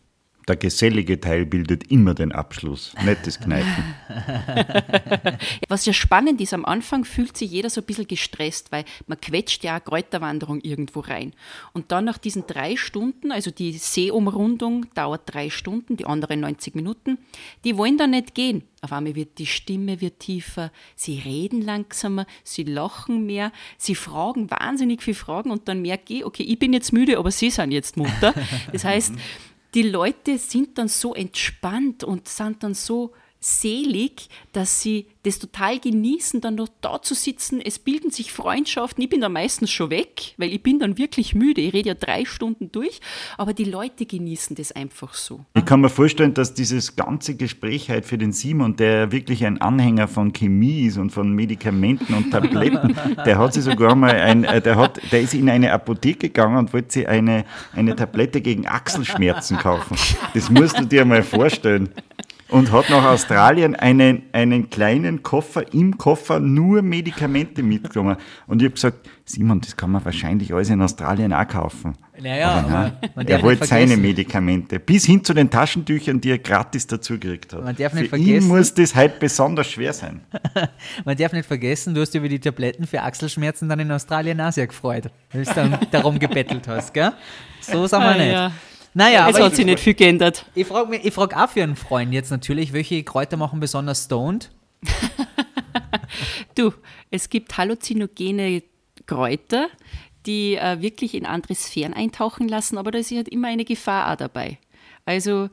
A: Der gesellige Teil bildet immer den Abschluss, das Kneipen.
D: Was ja spannend ist, am Anfang fühlt sich jeder so ein bisschen gestresst, weil man quetscht ja eine Kräuterwanderung irgendwo rein. Und dann nach diesen drei Stunden, also die Seeumrundung dauert drei Stunden, die anderen 90 Minuten, die wollen dann nicht gehen. Auf einmal wird die Stimme wird tiefer, sie reden langsamer, sie lachen mehr, sie fragen wahnsinnig viele Fragen und dann merke ich, okay, ich bin jetzt müde, aber sie sind jetzt Mutter. Das heißt, die Leute sind dann so entspannt und sind dann so selig, dass sie das total genießen, dann noch da zu sitzen. Es bilden sich Freundschaften. Ich bin da meistens schon weg, weil ich bin dann wirklich müde. Ich rede ja drei Stunden durch, aber die Leute genießen das einfach so.
A: Ich kann mir vorstellen, dass dieses ganze Gespräch halt für den Simon, der wirklich ein Anhänger von Chemie ist und von Medikamenten und Tabletten, der hat sich sogar mal ein, äh, der hat, der ist in eine Apotheke gegangen und wollte sich eine, eine Tablette gegen Achselschmerzen kaufen. Das musst du dir mal vorstellen und hat nach Australien einen, einen kleinen Koffer, im Koffer nur Medikamente mitgenommen. Und ich habe gesagt, Simon, das kann man wahrscheinlich alles in Australien auch kaufen.
C: Naja,
A: aber nein,
C: man
A: er wollte seine Medikamente. Bis hin zu den Taschentüchern, die er gratis dazu gekriegt hat.
C: Man darf nicht
A: Für ihn
C: vergessen-
A: muss das halt besonders schwer sein.
C: Man darf nicht vergessen, du hast dich über die Tabletten für Achselschmerzen dann in Australien auch sehr gefreut, weil du dann darum gebettelt hast, gell? So sind wir
D: Ah,
C: nicht.
D: ja.
C: Naja,
D: es hat
C: ich,
D: sich nicht viel geändert.
C: ich frage ich frag auch für einen Freund jetzt natürlich, welche Kräuter machen besonders stoned?
D: Du, es gibt halluzinogene Kräuter, die äh, wirklich in andere Sphären eintauchen lassen, aber da ist halt immer eine Gefahr auch dabei. Also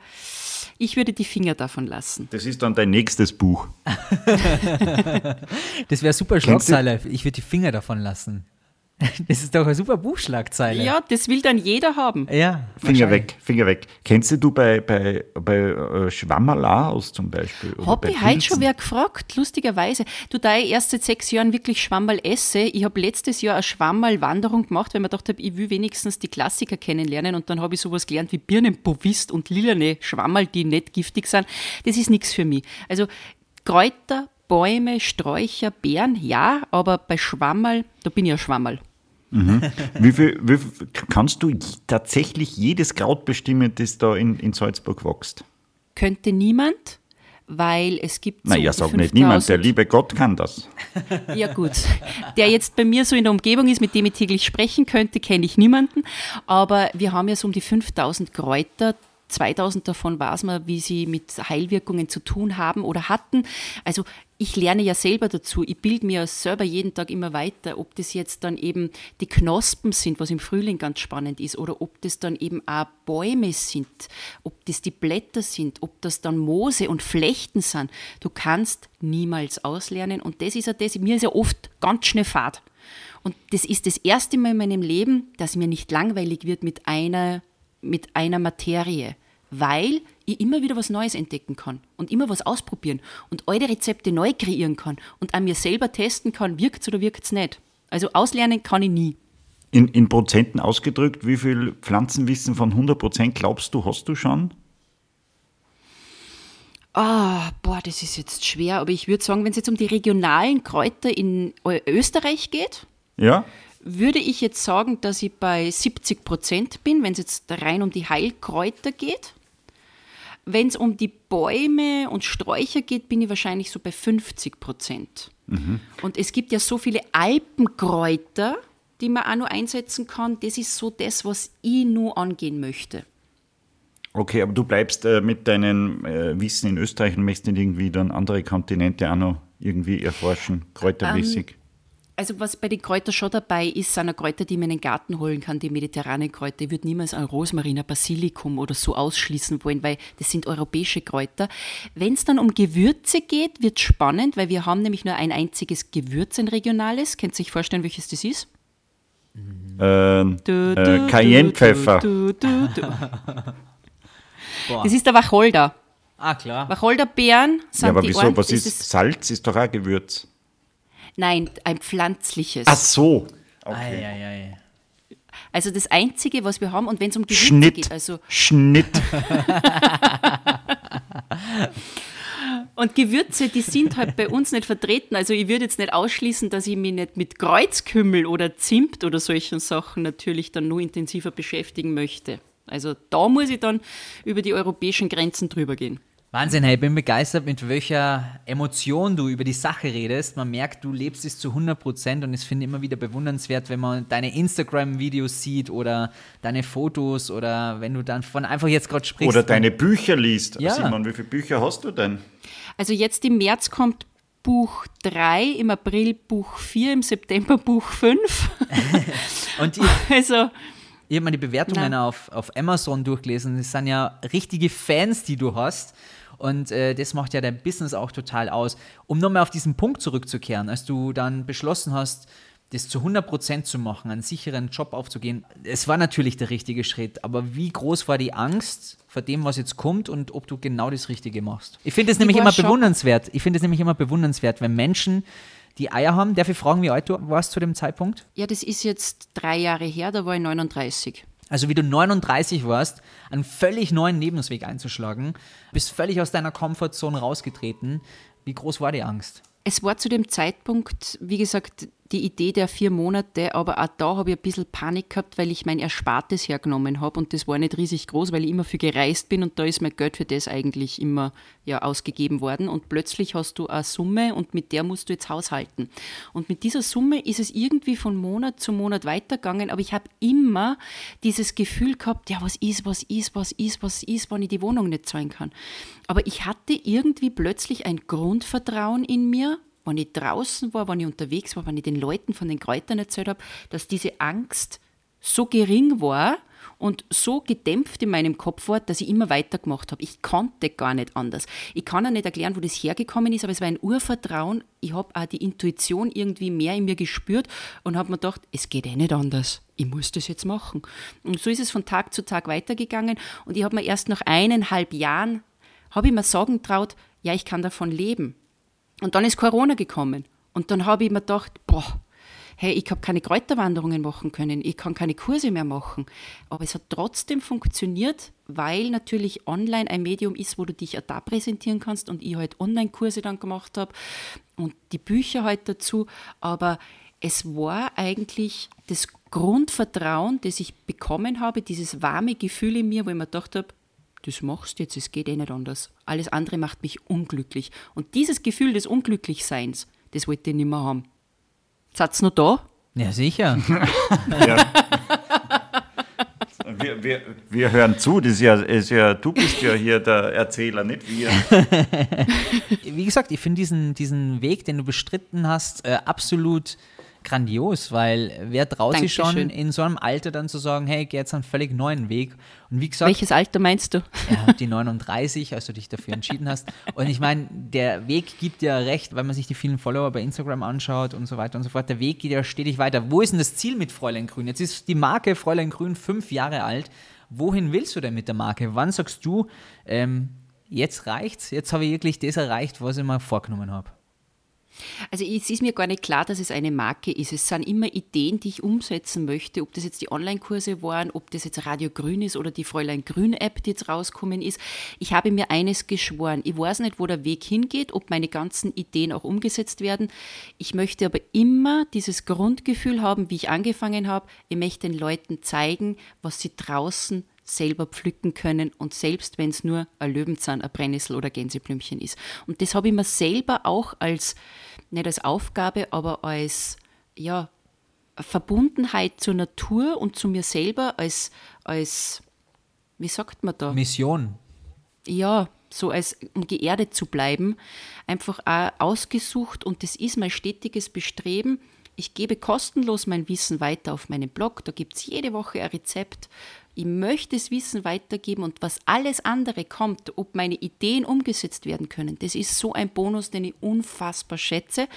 D: ich würde die Finger davon lassen.
A: Das ist dann dein nächstes Buch.
C: Das wäre super Schlagzeile. Ich würde die Finger davon lassen. Das ist doch eine super Buchschlagzeile.
D: Ja, das will dann jeder haben.
C: Ja.
A: Finger weg, Finger weg. Kennst du bei, bei, bei äh, Schwammerla aus zum Beispiel?
D: Hab
A: bei
D: ich heute schon wer gefragt, lustigerweise. Du, da ich erst seit sechs Jahren wirklich Schwammerl esse, ich habe letztes Jahr eine Schwammerl-Wanderung gemacht, weil ich mir gedacht habe, ich will wenigstens die Klassiker kennenlernen und dann habe ich sowas gelernt wie Birnenpovist und lilane Schwammerl, die nicht giftig sind. Das ist nichts für mich. Also Kräuter, Bäume, Sträucher, Beeren, ja, aber bei Schwammerl, da bin ich ein Schwammerl.
A: Wie viel, wie viel, kannst du tatsächlich jedes Kraut bestimmen, das da in, in Salzburg wächst?
D: Könnte niemand, weil es gibt so
A: Naja,
D: die
A: sag nicht niemand, der
D: 5000
A: liebe Gott kann das.
D: Ja gut, der jetzt bei mir so in der Umgebung ist, mit dem ich täglich sprechen könnte, kenne ich niemanden. Aber wir haben ja so um die 5000 Kräuter. 2000 davon weiß man, wie sie mit Heilwirkungen zu tun haben oder hatten. Also ich lerne ja selber dazu. Ich bilde mir selber jeden Tag immer weiter, ob das jetzt dann eben die Knospen sind, was im Frühling ganz spannend ist, oder ob das dann eben auch Bäume sind, ob das die Blätter sind, ob das dann Moose und Flechten sind. Du kannst niemals auslernen und das ist ja das, mir ist ja oft ganz schnell fad. Und das ist das erste Mal in meinem Leben, dass mir nicht langweilig wird mit einer, mit einer Materie, weil ich immer wieder was Neues entdecken kann und immer was ausprobieren und alte Rezepte neu kreieren kann und an mir selber testen kann, wirkt es oder wirkt es nicht. Also auslernen kann ich nie.
A: In, in Prozenten ausgedrückt, wie viel Pflanzenwissen von 100 Prozent glaubst du, hast du schon?
D: Ah, boah, das ist jetzt schwer, aber ich würde sagen, wenn es jetzt um die regionalen Kräuter in Österreich geht,
A: Ja?
D: Würde ich jetzt sagen, dass ich bei 70 Prozent bin, wenn es jetzt rein um die Heilkräuter geht. Wenn es um die Bäume und Sträucher geht, bin ich wahrscheinlich so bei 50 Prozent. Und es gibt ja so viele Alpenkräuter, die man auch noch einsetzen kann. Das ist so das, was ich nur angehen möchte.
A: Okay, aber du bleibst äh, mit deinem äh, Wissen in Österreich und möchtest nicht irgendwie dann andere Kontinente auch noch irgendwie erforschen, kräutermäßig.
D: Also was bei den Kräutern schon dabei ist, sind auch Kräuter, die man in den Garten holen kann, die mediterranen Kräuter. Ich würde niemals ein Rosmarin, ein Basilikum oder so ausschließen wollen, weil das sind europäische Kräuter. Wenn es dann um Gewürze geht, wird spannend, weil wir haben nämlich nur ein einziges Gewürz, ein regionales. Könnt ihr euch vorstellen, welches das ist?
A: Ähm, äh, Cayennepfeffer.
D: Das ist der Wacholder.
C: Ah, klar.
D: Wacholderbeeren sind
A: Ja, aber
D: die
A: wieso? Was
D: das
A: ist, Salz ist doch auch Gewürz.
D: Nein, ein pflanzliches.
A: Ach so.
C: Ei, ei, ei.
D: Also das Einzige, was wir haben, und wenn es um Gewürze
A: Schnitt.
D: geht, also
A: Schnitt.
D: Und Gewürze, die sind halt bei uns nicht vertreten. Also ich würde jetzt nicht ausschließen, dass ich mich nicht mit Kreuzkümmel oder Zimt oder solchen Sachen natürlich dann nur intensiver beschäftigen möchte. Also da muss ich dann über die europäischen Grenzen drüber gehen.
C: Wahnsinn, hey, ich bin begeistert, mit welcher Emotion du über die Sache redest. Man merkt, du lebst es zu 100 Prozent und ich finde immer wieder bewundernswert, wenn man deine Instagram-Videos sieht oder deine Fotos oder wenn du dann von einfach jetzt gerade sprichst.
A: Oder deine Bücher liest.
C: Ja.
A: Simon, wie viele Bücher hast du denn?
D: Also jetzt im März kommt Buch 3, im April Buch 4, im September Buch 5.
C: Und ich,
D: Also
C: ich habe mir die Bewertungen auf, auf Amazon durchgelesen. Das sind ja richtige Fans, die du hast. Und äh, das macht ja dein Business auch total aus. Um nochmal auf diesen Punkt zurückzukehren, als du dann beschlossen hast, das zu 100% zu machen, einen sicheren Job aufzugehen, es war natürlich der richtige Schritt. Aber wie groß war die Angst vor dem, was jetzt kommt und ob du genau das Richtige machst? Ich finde es nämlich immer
D: schon-
C: bewundernswert. Ich finde es nämlich immer bewundernswert, wenn Menschen die Eier haben. Darf ich fragen, wie alt du warst zu dem Zeitpunkt?
D: ja, das ist jetzt drei Jahre her, da war ich 39.
C: Also wie du 39 warst, einen völlig neuen Lebensweg einzuschlagen, bist völlig aus deiner Komfortzone rausgetreten. Wie groß war die Angst?
D: Es war zu dem Zeitpunkt, wie gesagt, die Idee der vier Monate, aber auch da habe ich ein bisschen Panik gehabt, weil ich mein Erspartes hergenommen habe und das war nicht riesig groß, weil ich immer viel gereist bin und da ist mein Geld für das eigentlich immer ja, ausgegeben worden und plötzlich hast du eine Summe und mit der musst du jetzt haushalten. Und mit dieser Summe ist es irgendwie von Monat zu Monat weitergegangen, aber ich habe immer dieses Gefühl gehabt, ja, was ist, was ist, was ist, was ist, wenn ich die Wohnung nicht zahlen kann. Aber ich hatte irgendwie plötzlich ein Grundvertrauen in mir, wenn ich draußen war, wenn ich unterwegs war, wenn ich den Leuten von den Kräutern erzählt habe, dass diese Angst so gering war und so gedämpft in meinem Kopf war, dass ich immer weitergemacht habe. Ich konnte gar nicht anders. Ich kann auch nicht erklären, wo das hergekommen ist, aber es war ein Urvertrauen. Ich habe auch die Intuition irgendwie mehr in mir gespürt und habe mir gedacht, es geht eh nicht anders. Ich muss das jetzt machen. Und so ist es von Tag zu Tag weitergegangen und ich habe mir erst nach eineinhalb Jahren, habe ich mir sagen traut, ja, ich kann davon leben. Und dann ist Corona gekommen. Und dann habe ich mir gedacht, boah, hey, ich habe keine Kräuterwanderungen machen können, ich kann keine Kurse mehr machen. Aber es hat trotzdem funktioniert, weil natürlich online ein Medium ist, wo du dich auch da präsentieren kannst und ich halt Online-Kurse dann gemacht habe und die Bücher halt dazu. Aber es war eigentlich das Grundvertrauen, das ich bekommen habe, dieses warme Gefühl in mir, wo ich mir gedacht habe, das machst du jetzt, es geht eh nicht anders. Alles andere macht mich unglücklich. Und dieses Gefühl des Unglücklichseins, das wollte ich nicht mehr haben. Seid ihr noch da?
C: Ja, sicher.
A: Ja. wir, wir, wir hören zu, das ist ja, ist ja, du bist ja hier der Erzähler, nicht wir.
C: Wie gesagt, ich finde diesen, diesen Weg, den du bestritten hast, äh, absolut grandios, weil wer traut sich schon in so einem Alter dann zu sagen, hey, geh jetzt einen völlig neuen Weg. Und wie gesagt,
D: Welches Alter meinst du?
C: ja, die 39, als du dich dafür entschieden hast. Und ich meine, der Weg gibt ja recht, weil man sich die vielen Follower bei Instagram anschaut und so weiter und so fort. Der Weg geht ja stetig weiter. Wo ist denn das Ziel mit Fräulein Grün? Jetzt ist die Marke Fräulein Grün fünf Jahre alt. Wohin willst du denn mit der Marke? Wann sagst du, ähm, jetzt reicht's, jetzt habe ich wirklich das erreicht, was ich mir vorgenommen habe?
D: Also es ist mir gar nicht klar, dass es eine Marke ist. Es sind immer Ideen, die ich umsetzen möchte, ob das jetzt die Online-Kurse waren, ob das jetzt Radio Grün ist oder die Fräulein Grün-App, die jetzt rauskommen ist. Ich habe mir eines geschworen. Ich weiß nicht, wo der Weg hingeht, ob meine ganzen Ideen auch umgesetzt werden. Ich möchte aber immer dieses Grundgefühl haben, wie ich angefangen habe. Ich möchte den Leuten zeigen, was sie draußen selber pflücken können und selbst wenn es nur ein Löwenzahn, ein Brennnessel oder Gänseblümchen ist. Und das habe ich mir selber auch als, nicht als Aufgabe, aber als, ja, Verbundenheit zur Natur und zu mir selber als, als wie sagt man da?
C: Mission.
D: ja, so als um geerdet zu bleiben, einfach auch ausgesucht und das ist mein stetiges Bestreben. Ich gebe kostenlos mein Wissen weiter auf meinem Blog, da gibt es jede Woche ein Rezept. Ich möchte das Wissen weitergeben und was alles andere kommt, ob meine Ideen umgesetzt werden können, das ist so ein Bonus, den ich unfassbar schätze.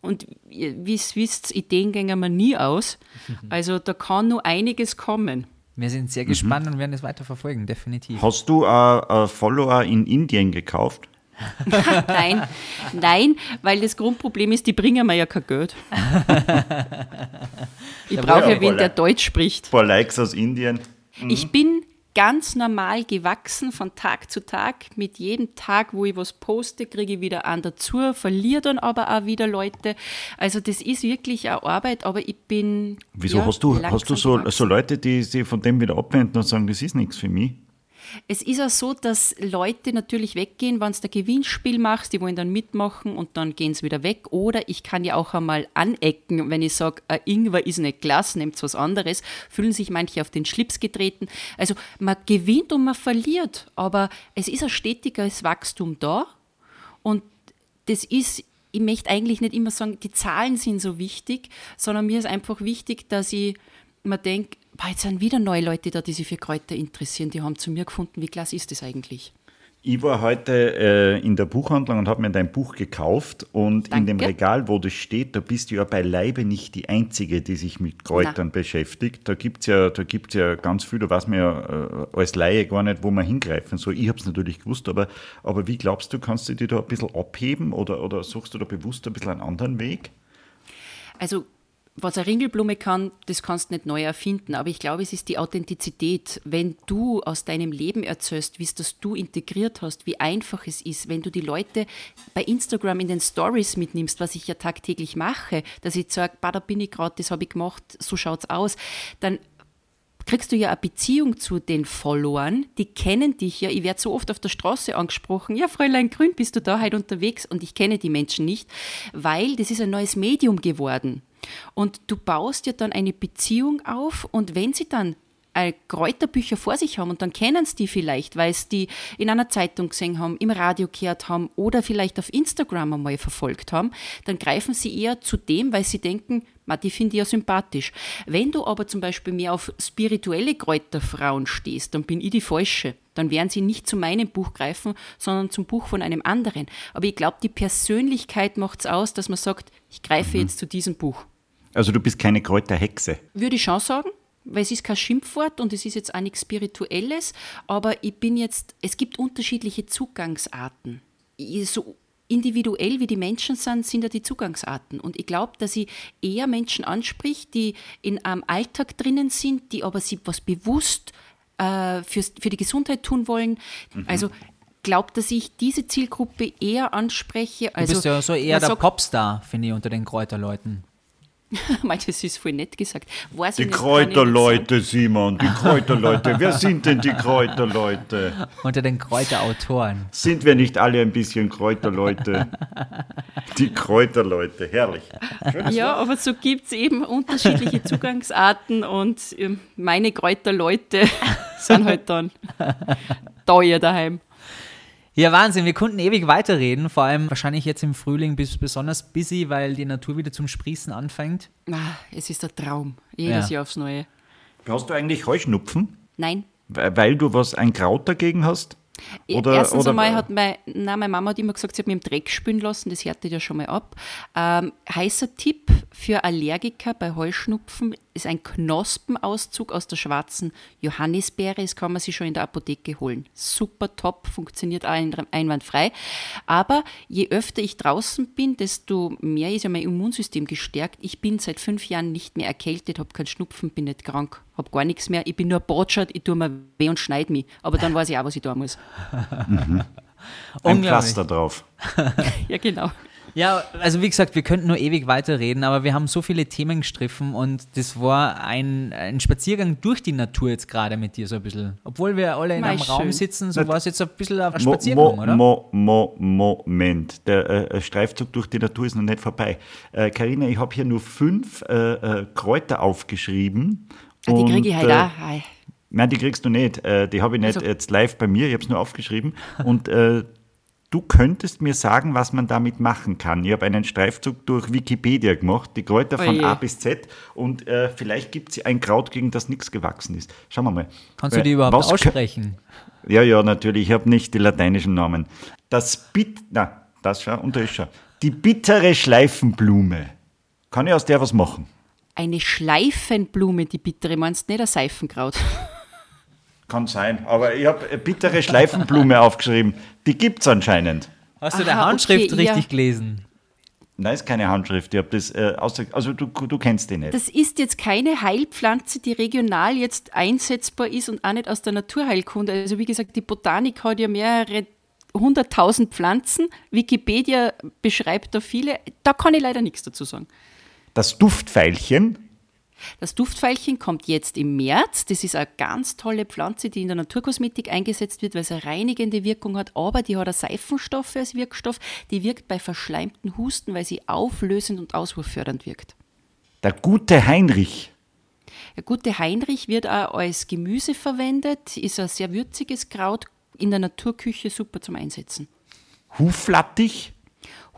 D: Und wie ihr wisst, Ideen gehen mir nie aus. Also da kann nur einiges kommen.
C: Wir sind sehr gespannt und werden es weiter verfolgen, definitiv.
A: Hast du ein Follower in Indien gekauft?
D: nein, nein, weil das Grundproblem ist, die bringen mir ja kein Geld. ich brauche ja wen, der Deutsch spricht.
A: Ein paar Likes aus Indien.
D: Ich bin ganz normal gewachsen von Tag zu Tag. Mit jedem Tag, wo ich was poste, kriege ich wieder einen dazu, verliere dann aber auch wieder Leute. Also das ist wirklich eine Arbeit, aber ich bin.
A: Wieso ja, hast du, hast du so, so Leute, die sich von dem wieder abwenden und sagen, das ist nichts für mich?
D: Es ist auch so, dass Leute natürlich weggehen, wenn du ein Gewinnspiel machst, die wollen dann mitmachen und dann gehen sie wieder weg. Oder ich kann ja auch einmal anecken, wenn ich sage, äh, Ingwer ist nicht Glas, nehmt was anderes, fühlen sich manche auf den Schlips getreten. Also man gewinnt und man verliert, aber es ist ein stetiges Wachstum da und das ist ich möchte eigentlich nicht immer sagen, die Zahlen sind so wichtig, sondern mir ist einfach wichtig, dass ich mir denke, boah, jetzt sind wieder neue Leute da, die sich für Kräuter interessieren. Die haben zu mir gefunden, wie klasse ist das eigentlich?
A: Ich war heute äh, in der Buchhandlung und habe mir dein Buch gekauft und Danke. in dem Regal, wo das steht, da bist du ja beileibe nicht die Einzige, die sich mit Kräutern Na. beschäftigt. Da gibt es ja, ja ganz viel, da weiß man ja äh, als Laie gar nicht, wo man hingreifen soll. Ich habe es natürlich gewusst, aber, aber wie glaubst du, kannst du dich da ein bisschen abheben oder, oder suchst du da bewusst ein bisschen einen anderen Weg?
D: Also was eine Ringelblume kann, das kannst du nicht neu erfinden. Aber ich glaube, es ist die Authentizität. Wenn du aus deinem Leben erzählst, wie es das du integriert hast, wie einfach es ist, wenn du die Leute bei Instagram in den Stories mitnimmst, was ich ja tagtäglich mache, dass ich sage, da bin ich gerade, das habe ich gemacht, so schaut es aus, dann kriegst du ja eine Beziehung zu den Followern, die kennen dich ja. Ich werde so oft auf der Straße angesprochen, ja, Fräulein Grün, bist du da heute unterwegs? Und ich kenne die Menschen nicht, weil das ist ein neues Medium geworden. Und du baust ja dann eine Beziehung auf und wenn sie dann Kräuterbücher vor sich haben und dann kennen sie die vielleicht, weil sie die in einer Zeitung gesehen haben, im Radio gehört haben oder vielleicht auf Instagram einmal verfolgt haben, dann greifen sie eher zu dem, weil sie denken, die finde ich ja sympathisch. Wenn du aber zum Beispiel mehr auf spirituelle Kräuterfrauen stehst, dann bin ich die Falsche. Dann werden sie nicht zu meinem Buch greifen, sondern zum Buch von einem anderen. Aber ich glaube, die Persönlichkeit macht es aus, dass man sagt, ich greife mhm. jetzt zu diesem Buch.
A: Also du bist keine Kräuterhexe.
D: Würde ich schon sagen, weil es ist kein Schimpfwort und es ist jetzt auch nichts Spirituelles, aber ich bin jetzt, es gibt unterschiedliche Zugangsarten. So individuell wie die Menschen sind, sind ja die Zugangsarten. Und ich glaube, dass ich eher Menschen anspricht, die in einem Alltag drinnen sind, die aber sich was bewusst äh, für, für die Gesundheit tun wollen. Mhm. Also glaube, dass ich diese Zielgruppe eher anspreche. Also,
C: du bist ja so eher der sagt, Popstar, finde ich, unter den Kräuterleuten.
D: das ist voll nett gesagt.
A: Weiß die Kräuterleute, Simon, die Kräuterleute. Wer sind denn die Kräuterleute?
C: Unter den Kräuterautoren.
A: Sind wir nicht alle ein bisschen Kräuterleute? Die Kräuterleute, herrlich.
D: Schönes ja, Wort. aber so gibt es eben unterschiedliche Zugangsarten und ähm, meine Kräuterleute sind halt dann teuer daheim.
C: Ja, Wahnsinn, wir konnten ewig weiterreden, vor allem wahrscheinlich jetzt im Frühling bis besonders busy, weil die Natur wieder zum Sprießen anfängt.
D: Ah, es ist ein Traum, jedes ja. Jahr aufs Neue.
A: Hast du eigentlich Heuschnupfen?
D: Nein.
A: Weil du was, ein Kraut dagegen hast?
D: Oder, Erstens oder, einmal hat mein, nein, meine Mama hat immer gesagt, sie hat mich im Dreck spülen lassen, das härtet ja schon mal ab. Ähm, heißer Tipp für Allergiker bei Heuschnupfen ist ein Knospenauszug aus der schwarzen Johannisbeere. Das kann man sich schon in der Apotheke holen. Super top, funktioniert einwandfrei. Aber je öfter ich draußen bin, desto mehr ist ja mein Immunsystem gestärkt. Ich bin seit fünf Jahren nicht mehr erkältet, habe keinen Schnupfen, bin nicht krank, habe gar nichts mehr. Ich bin nur botschert, ich tue mir weh und schneide mich. Aber dann weiß ich auch, was ich tun muss.
A: Mhm. Ein Pflaster drauf.
D: ja, genau.
C: Ja, also wie gesagt, wir könnten nur ewig weiterreden, aber wir haben so viele Themen gestriffen und das war ein, ein Spaziergang durch die Natur jetzt gerade mit dir so ein bisschen. Obwohl wir alle in einem Raum sitzen, so war es jetzt ein bisschen ein Spaziergang,
A: mo, oder? Mo, mo, Moment, der äh, Streifzug durch die Natur ist noch nicht vorbei. Karina, äh, ich habe hier nur fünf äh, äh, Kräuter aufgeschrieben.
D: Ah, die kriege ich halt auch.
A: Nein, die kriegst du nicht. Äh, die habe ich nicht also. jetzt live bei mir, ich habe es nur aufgeschrieben. Und äh, du könntest mir sagen, was man damit machen kann. Ich habe einen Streifzug durch Wikipedia gemacht, die Kräuter von Oje. A bis Z. Und äh, vielleicht gibt es ein Kraut, gegen das nichts gewachsen ist. Schauen wir mal.
C: Kannst du die überhaupt aussprechen?
A: Ja, ja, natürlich. Ich habe nicht die lateinischen Namen. Das Bit, na, das schau, und da ist schon. Die bittere Schleifenblume. Kann ich aus der was machen?
D: Eine Schleifenblume, die bittere, meinst du nicht ein Seifenkraut?
A: Kann sein, aber ich habe bittere Schleifenblume aufgeschrieben. Die gibt es anscheinend.
C: Hast du der
D: Aha,
C: Handschrift
D: okay, ja.
C: richtig gelesen?
A: Nein, ist keine Handschrift. Ich habe das äh, außer, also du, du kennst die nicht.
D: Das ist jetzt keine Heilpflanze, die regional jetzt einsetzbar ist und auch nicht aus der Naturheilkunde. Also wie gesagt, die Botanik hat ja mehrere hunderttausend Pflanzen. Wikipedia beschreibt da viele. Da kann ich leider nichts dazu sagen.
A: Das Duftpfeilchen,
D: Das Duftveilchen kommt jetzt im März. Das ist eine ganz tolle Pflanze, die in der Naturkosmetik eingesetzt wird, weil es eine reinigende Wirkung hat. Aber die hat einen Seifenstoff als Wirkstoff. Die wirkt bei verschleimten Husten, weil sie auflösend und auswurffördernd wirkt.
A: der gute Heinrich.
D: Der gute Heinrich wird auch als Gemüse verwendet, ist ein sehr würziges Kraut, in der Naturküche super zum Einsetzen.
A: Huflattich,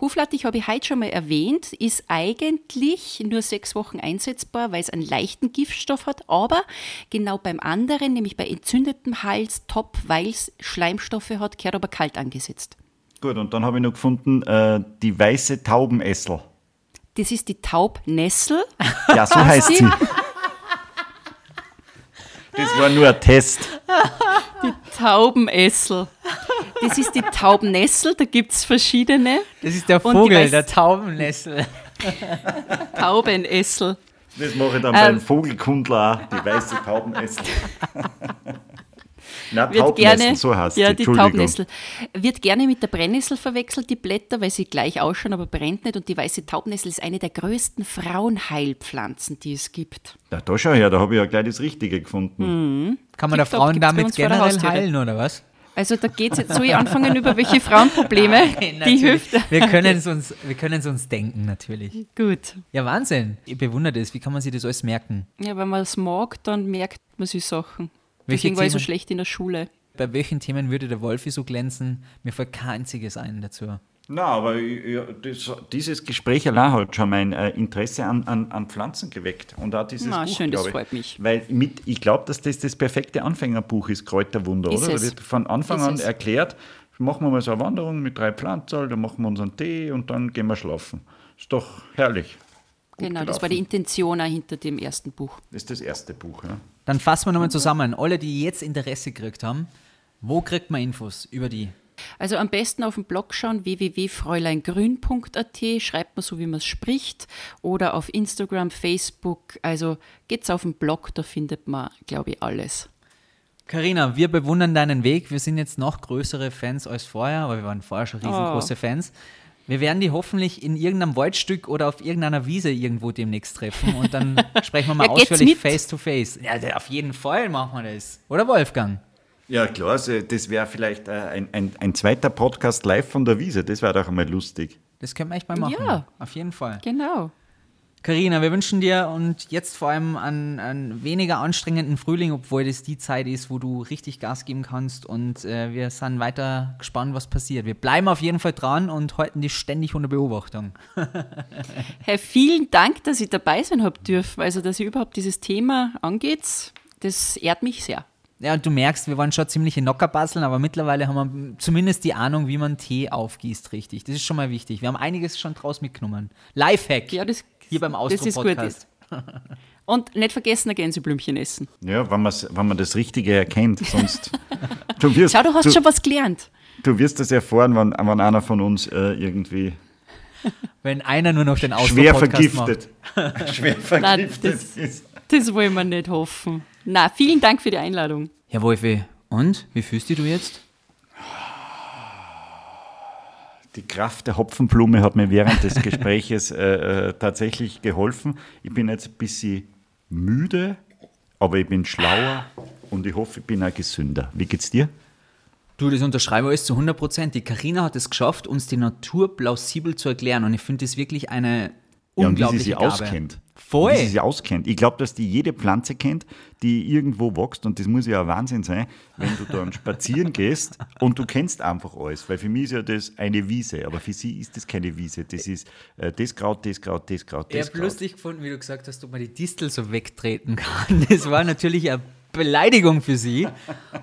D: Huflattich habe ich heute schon mal erwähnt, ist eigentlich nur sechs Wochen einsetzbar, weil es einen leichten Giftstoff hat, aber genau beim anderen, nämlich bei entzündetem Hals, top, weil es Schleimstoffe hat, kehrt aber kalt angesetzt.
A: Gut, und dann habe ich noch gefunden, äh, die weiße Taubenessel.
D: Das ist die Taubnessel.
A: Ja, so heißt sie. Das war nur ein Test.
D: Taubenessel. Das ist die Taubnessel, da gibt es verschiedene.
C: Das ist der
D: Und die
C: Vogel, der Taubennessel.
D: Taubenessel.
A: Das mache ich dann
D: Ähm.
A: beim Vogelkundler auch, die weiße Taubenessel. Na,
D: Wird gerne,
A: so heißt
D: ja, die. Taubnessel. Wird gerne mit der Brennnessel verwechselt, die Blätter, weil sie gleich ausschauen, aber brennt nicht. Und die weiße Taubnessel ist eine der größten Frauenheilpflanzen, die es gibt.
A: Ja, da schau her, da habe ich ja gleich das Richtige gefunden.
D: Hm.
C: Kann man da
D: Tipptopp,
C: Frauen damit
D: der
C: generell heilen, oder was?
D: Also da geht es jetzt, soll ich anfangen über welche Frauenprobleme die
C: Natürlich.
D: Hüfte.
C: Wir können es uns, wir können es uns denken, natürlich.
D: Gut.
C: Ja, Wahnsinn. Ich bewundere das. Wie kann man sich das alles merken?
D: Ja, wenn man es mag, dann merkt man sich Sachen.
C: Welche
D: Deswegen war ich so
C: Themen?
D: schlecht in der Schule.
C: Bei welchen Themen würde der Wolfi so glänzen? Mir fällt kein einziges ein dazu.
A: Na, aber ich- ja, das, dieses Gespräch allein hat schon mein äh, Interesse an, an, an Pflanzen geweckt. Und auch dieses
D: Na,
A: Buch,
D: schön, das
A: ich.
D: freut mich.
A: Weil mit, ich glaube, dass das das perfekte Anfängerbuch ist, Kräuterwunder,
D: Ist
A: oder?
D: es.
A: Da wird von Anfang
D: Ist
A: an
D: es.
A: erklärt, machen wir mal so eine Wanderung mit drei Pflanzen, dann machen wir unseren Tee und dann gehen wir schlafen. Ist doch herrlich. Gut
D: Genau, das war
A: gelaufen.
D: die Intention auch hinter dem ersten Buch.
A: Das ist das erste Buch, ja.
C: Dann fassen wir nochmal zusammen. Alle, die jetzt Interesse gekriegt haben, wo kriegt man Infos über die?
D: Also am besten auf dem Blog schauen, www.fräuleingrün.at, schreibt man so, wie man es spricht, oder auf Instagram, Facebook. Also geht's auf den Blog, da findet man, glaube ich, alles.
C: Karina, wir bewundern deinen Weg. Wir sind jetzt noch größere Fans als vorher, aber wir waren vorher schon
D: Oh.
C: riesengroße Fans. Wir werden die hoffentlich in irgendeinem Waldstück oder auf irgendeiner Wiese irgendwo demnächst treffen und dann sprechen wir mal
D: Ja,
C: ausführlich face to face. Ja, auf jeden Fall machen wir das. Oder Wolfgang?
A: Ja, klar, also das wäre vielleicht äh, ein, ein, ein zweiter Podcast live von der Wiese. Das wäre doch einmal lustig.
C: Das können wir echt mal machen.
D: Ja.
C: Auf jeden Fall.
D: Genau.
C: Karina, wir wünschen dir und jetzt vor allem einen, einen weniger anstrengenden Frühling, obwohl das die Zeit ist, wo du richtig Gas geben kannst. Und äh, wir sind weiter gespannt, was passiert. Wir bleiben auf jeden Fall dran und halten dich ständig unter Beobachtung.
D: Herr, vielen Dank, dass ich dabei sein habe dürfen. Also, dass ihr überhaupt dieses Thema angeht, das ehrt mich sehr.
C: Ja, und du merkst, wir waren schon ziemliche Nockerbasteln, aber mittlerweile haben wir zumindest die Ahnung, wie man Tee aufgießt, richtig. Das ist schon mal wichtig. Wir haben einiges schon draus mitgenommen. Lifehack.
D: Ja, das,
C: Hier beim. Austro-Podcast.
D: Und nicht vergessen, ein Gänseblümchen essen.
A: Ja, wenn, wenn man das Richtige erkennt, sonst. du, wirst,
D: Schau, du hast
A: du,
D: schon was gelernt.
A: du wirst das erfahren, wenn, wenn einer von uns äh, irgendwie
C: Wenn einer nur noch den
A: schwer
C: Austro-Podcast macht.
A: vergiftet. schwer
D: Nein,
A: vergiftet
D: das-
A: ist.
D: Das wollen wir nicht hoffen. Na, vielen Dank für die Einladung.
C: Ja, Wolfi, und? Wie fühlst du dich jetzt?
A: Die Kraft der Hopfenblume hat mir während des Gespräches äh, äh, tatsächlich geholfen. Ich bin jetzt ein bisschen müde, aber ich bin schlauer und ich hoffe, ich bin auch gesünder. Wie geht's dir?
C: Du, das unterschreibe ich alles zu 100 Prozent. Die Karina hat es geschafft, uns die Natur plausibel zu erklären. Und ich finde das wirklich eine
A: Ja, und wie sie sie
C: Gabe.
A: auskennt.
C: Voll.
A: Wie sie sie auskennt. Ich glaube, dass die jede Pflanze kennt, die irgendwo wächst. Und das muss ja ein Wahnsinn sein, wenn du dann spazieren gehst und du kennst einfach alles. Weil für mich ist ja das eine Wiese, aber für sie ist das keine Wiese. Das ist äh, das Kraut, das Kraut, das Kraut,
C: Ich
A: das
C: habe
A: Kraut.
C: lustig gefunden, wie du gesagt hast, ob man die Distel so wegtreten kann. Das war natürlich eine Beleidigung für sie.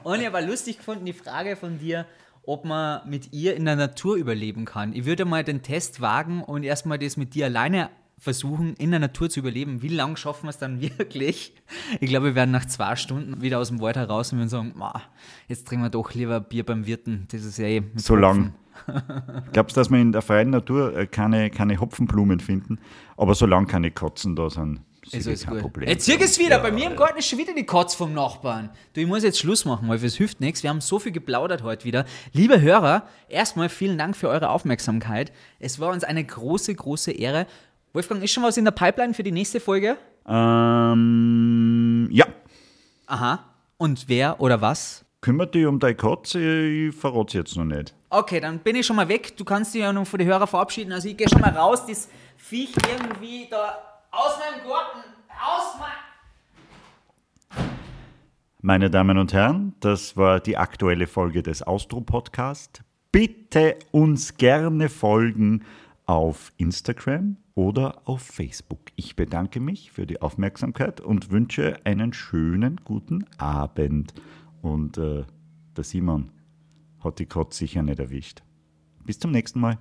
C: Und ich habe auch lustig gefunden, die Frage von dir, ob man mit ihr in der Natur überleben kann. Ich würde mal den Test wagen und erstmal das mit dir alleine versuchen, in der Natur zu überleben. Wie lange schaffen wir es dann wirklich? Ich glaube, wir werden nach zwei Stunden wieder aus dem Wald heraus und sagen, jetzt trinken wir doch lieber Bier beim Wirten. Das ist ja eh
A: so lang. Glaubst du, dass wir in der freien Natur äh, keine, keine Hopfenblumen finden? Aber solange keine Katzen da sind,
C: ist alles kein gut. Problem. Jetzt sieh es wieder. Ja, Bei mir im Garten ist schon wieder die Katz vom Nachbarn. Du, ich muss jetzt Schluss machen, weil es hilft nichts. Wir haben so viel geplaudert heute wieder. Liebe Hörer, erstmal vielen Dank für eure Aufmerksamkeit. Es war uns eine große, große Ehre. Wolfgang, ist schon was in der Pipeline für die nächste Folge?
A: Ähm, ja.
C: Aha. Und wer oder was?
A: Kümmert dich um deine Katze, ich verrate es jetzt noch nicht.
C: Okay, dann bin ich schon mal weg. Du kannst dich ja noch von den Hörern verabschieden. Also ich gehe schon mal raus, das Viech irgendwie da aus meinem Garten, aus meinem...
A: Meine Damen und Herren, das war die aktuelle Folge des Austro-Podcast. Bitte uns gerne folgen auf Instagram oder auf Facebook. Ich bedanke mich für die Aufmerksamkeit und wünsche einen schönen guten Abend. Und äh, der Simon hat die Kotz sicher nicht erwischt. Bis zum nächsten Mal.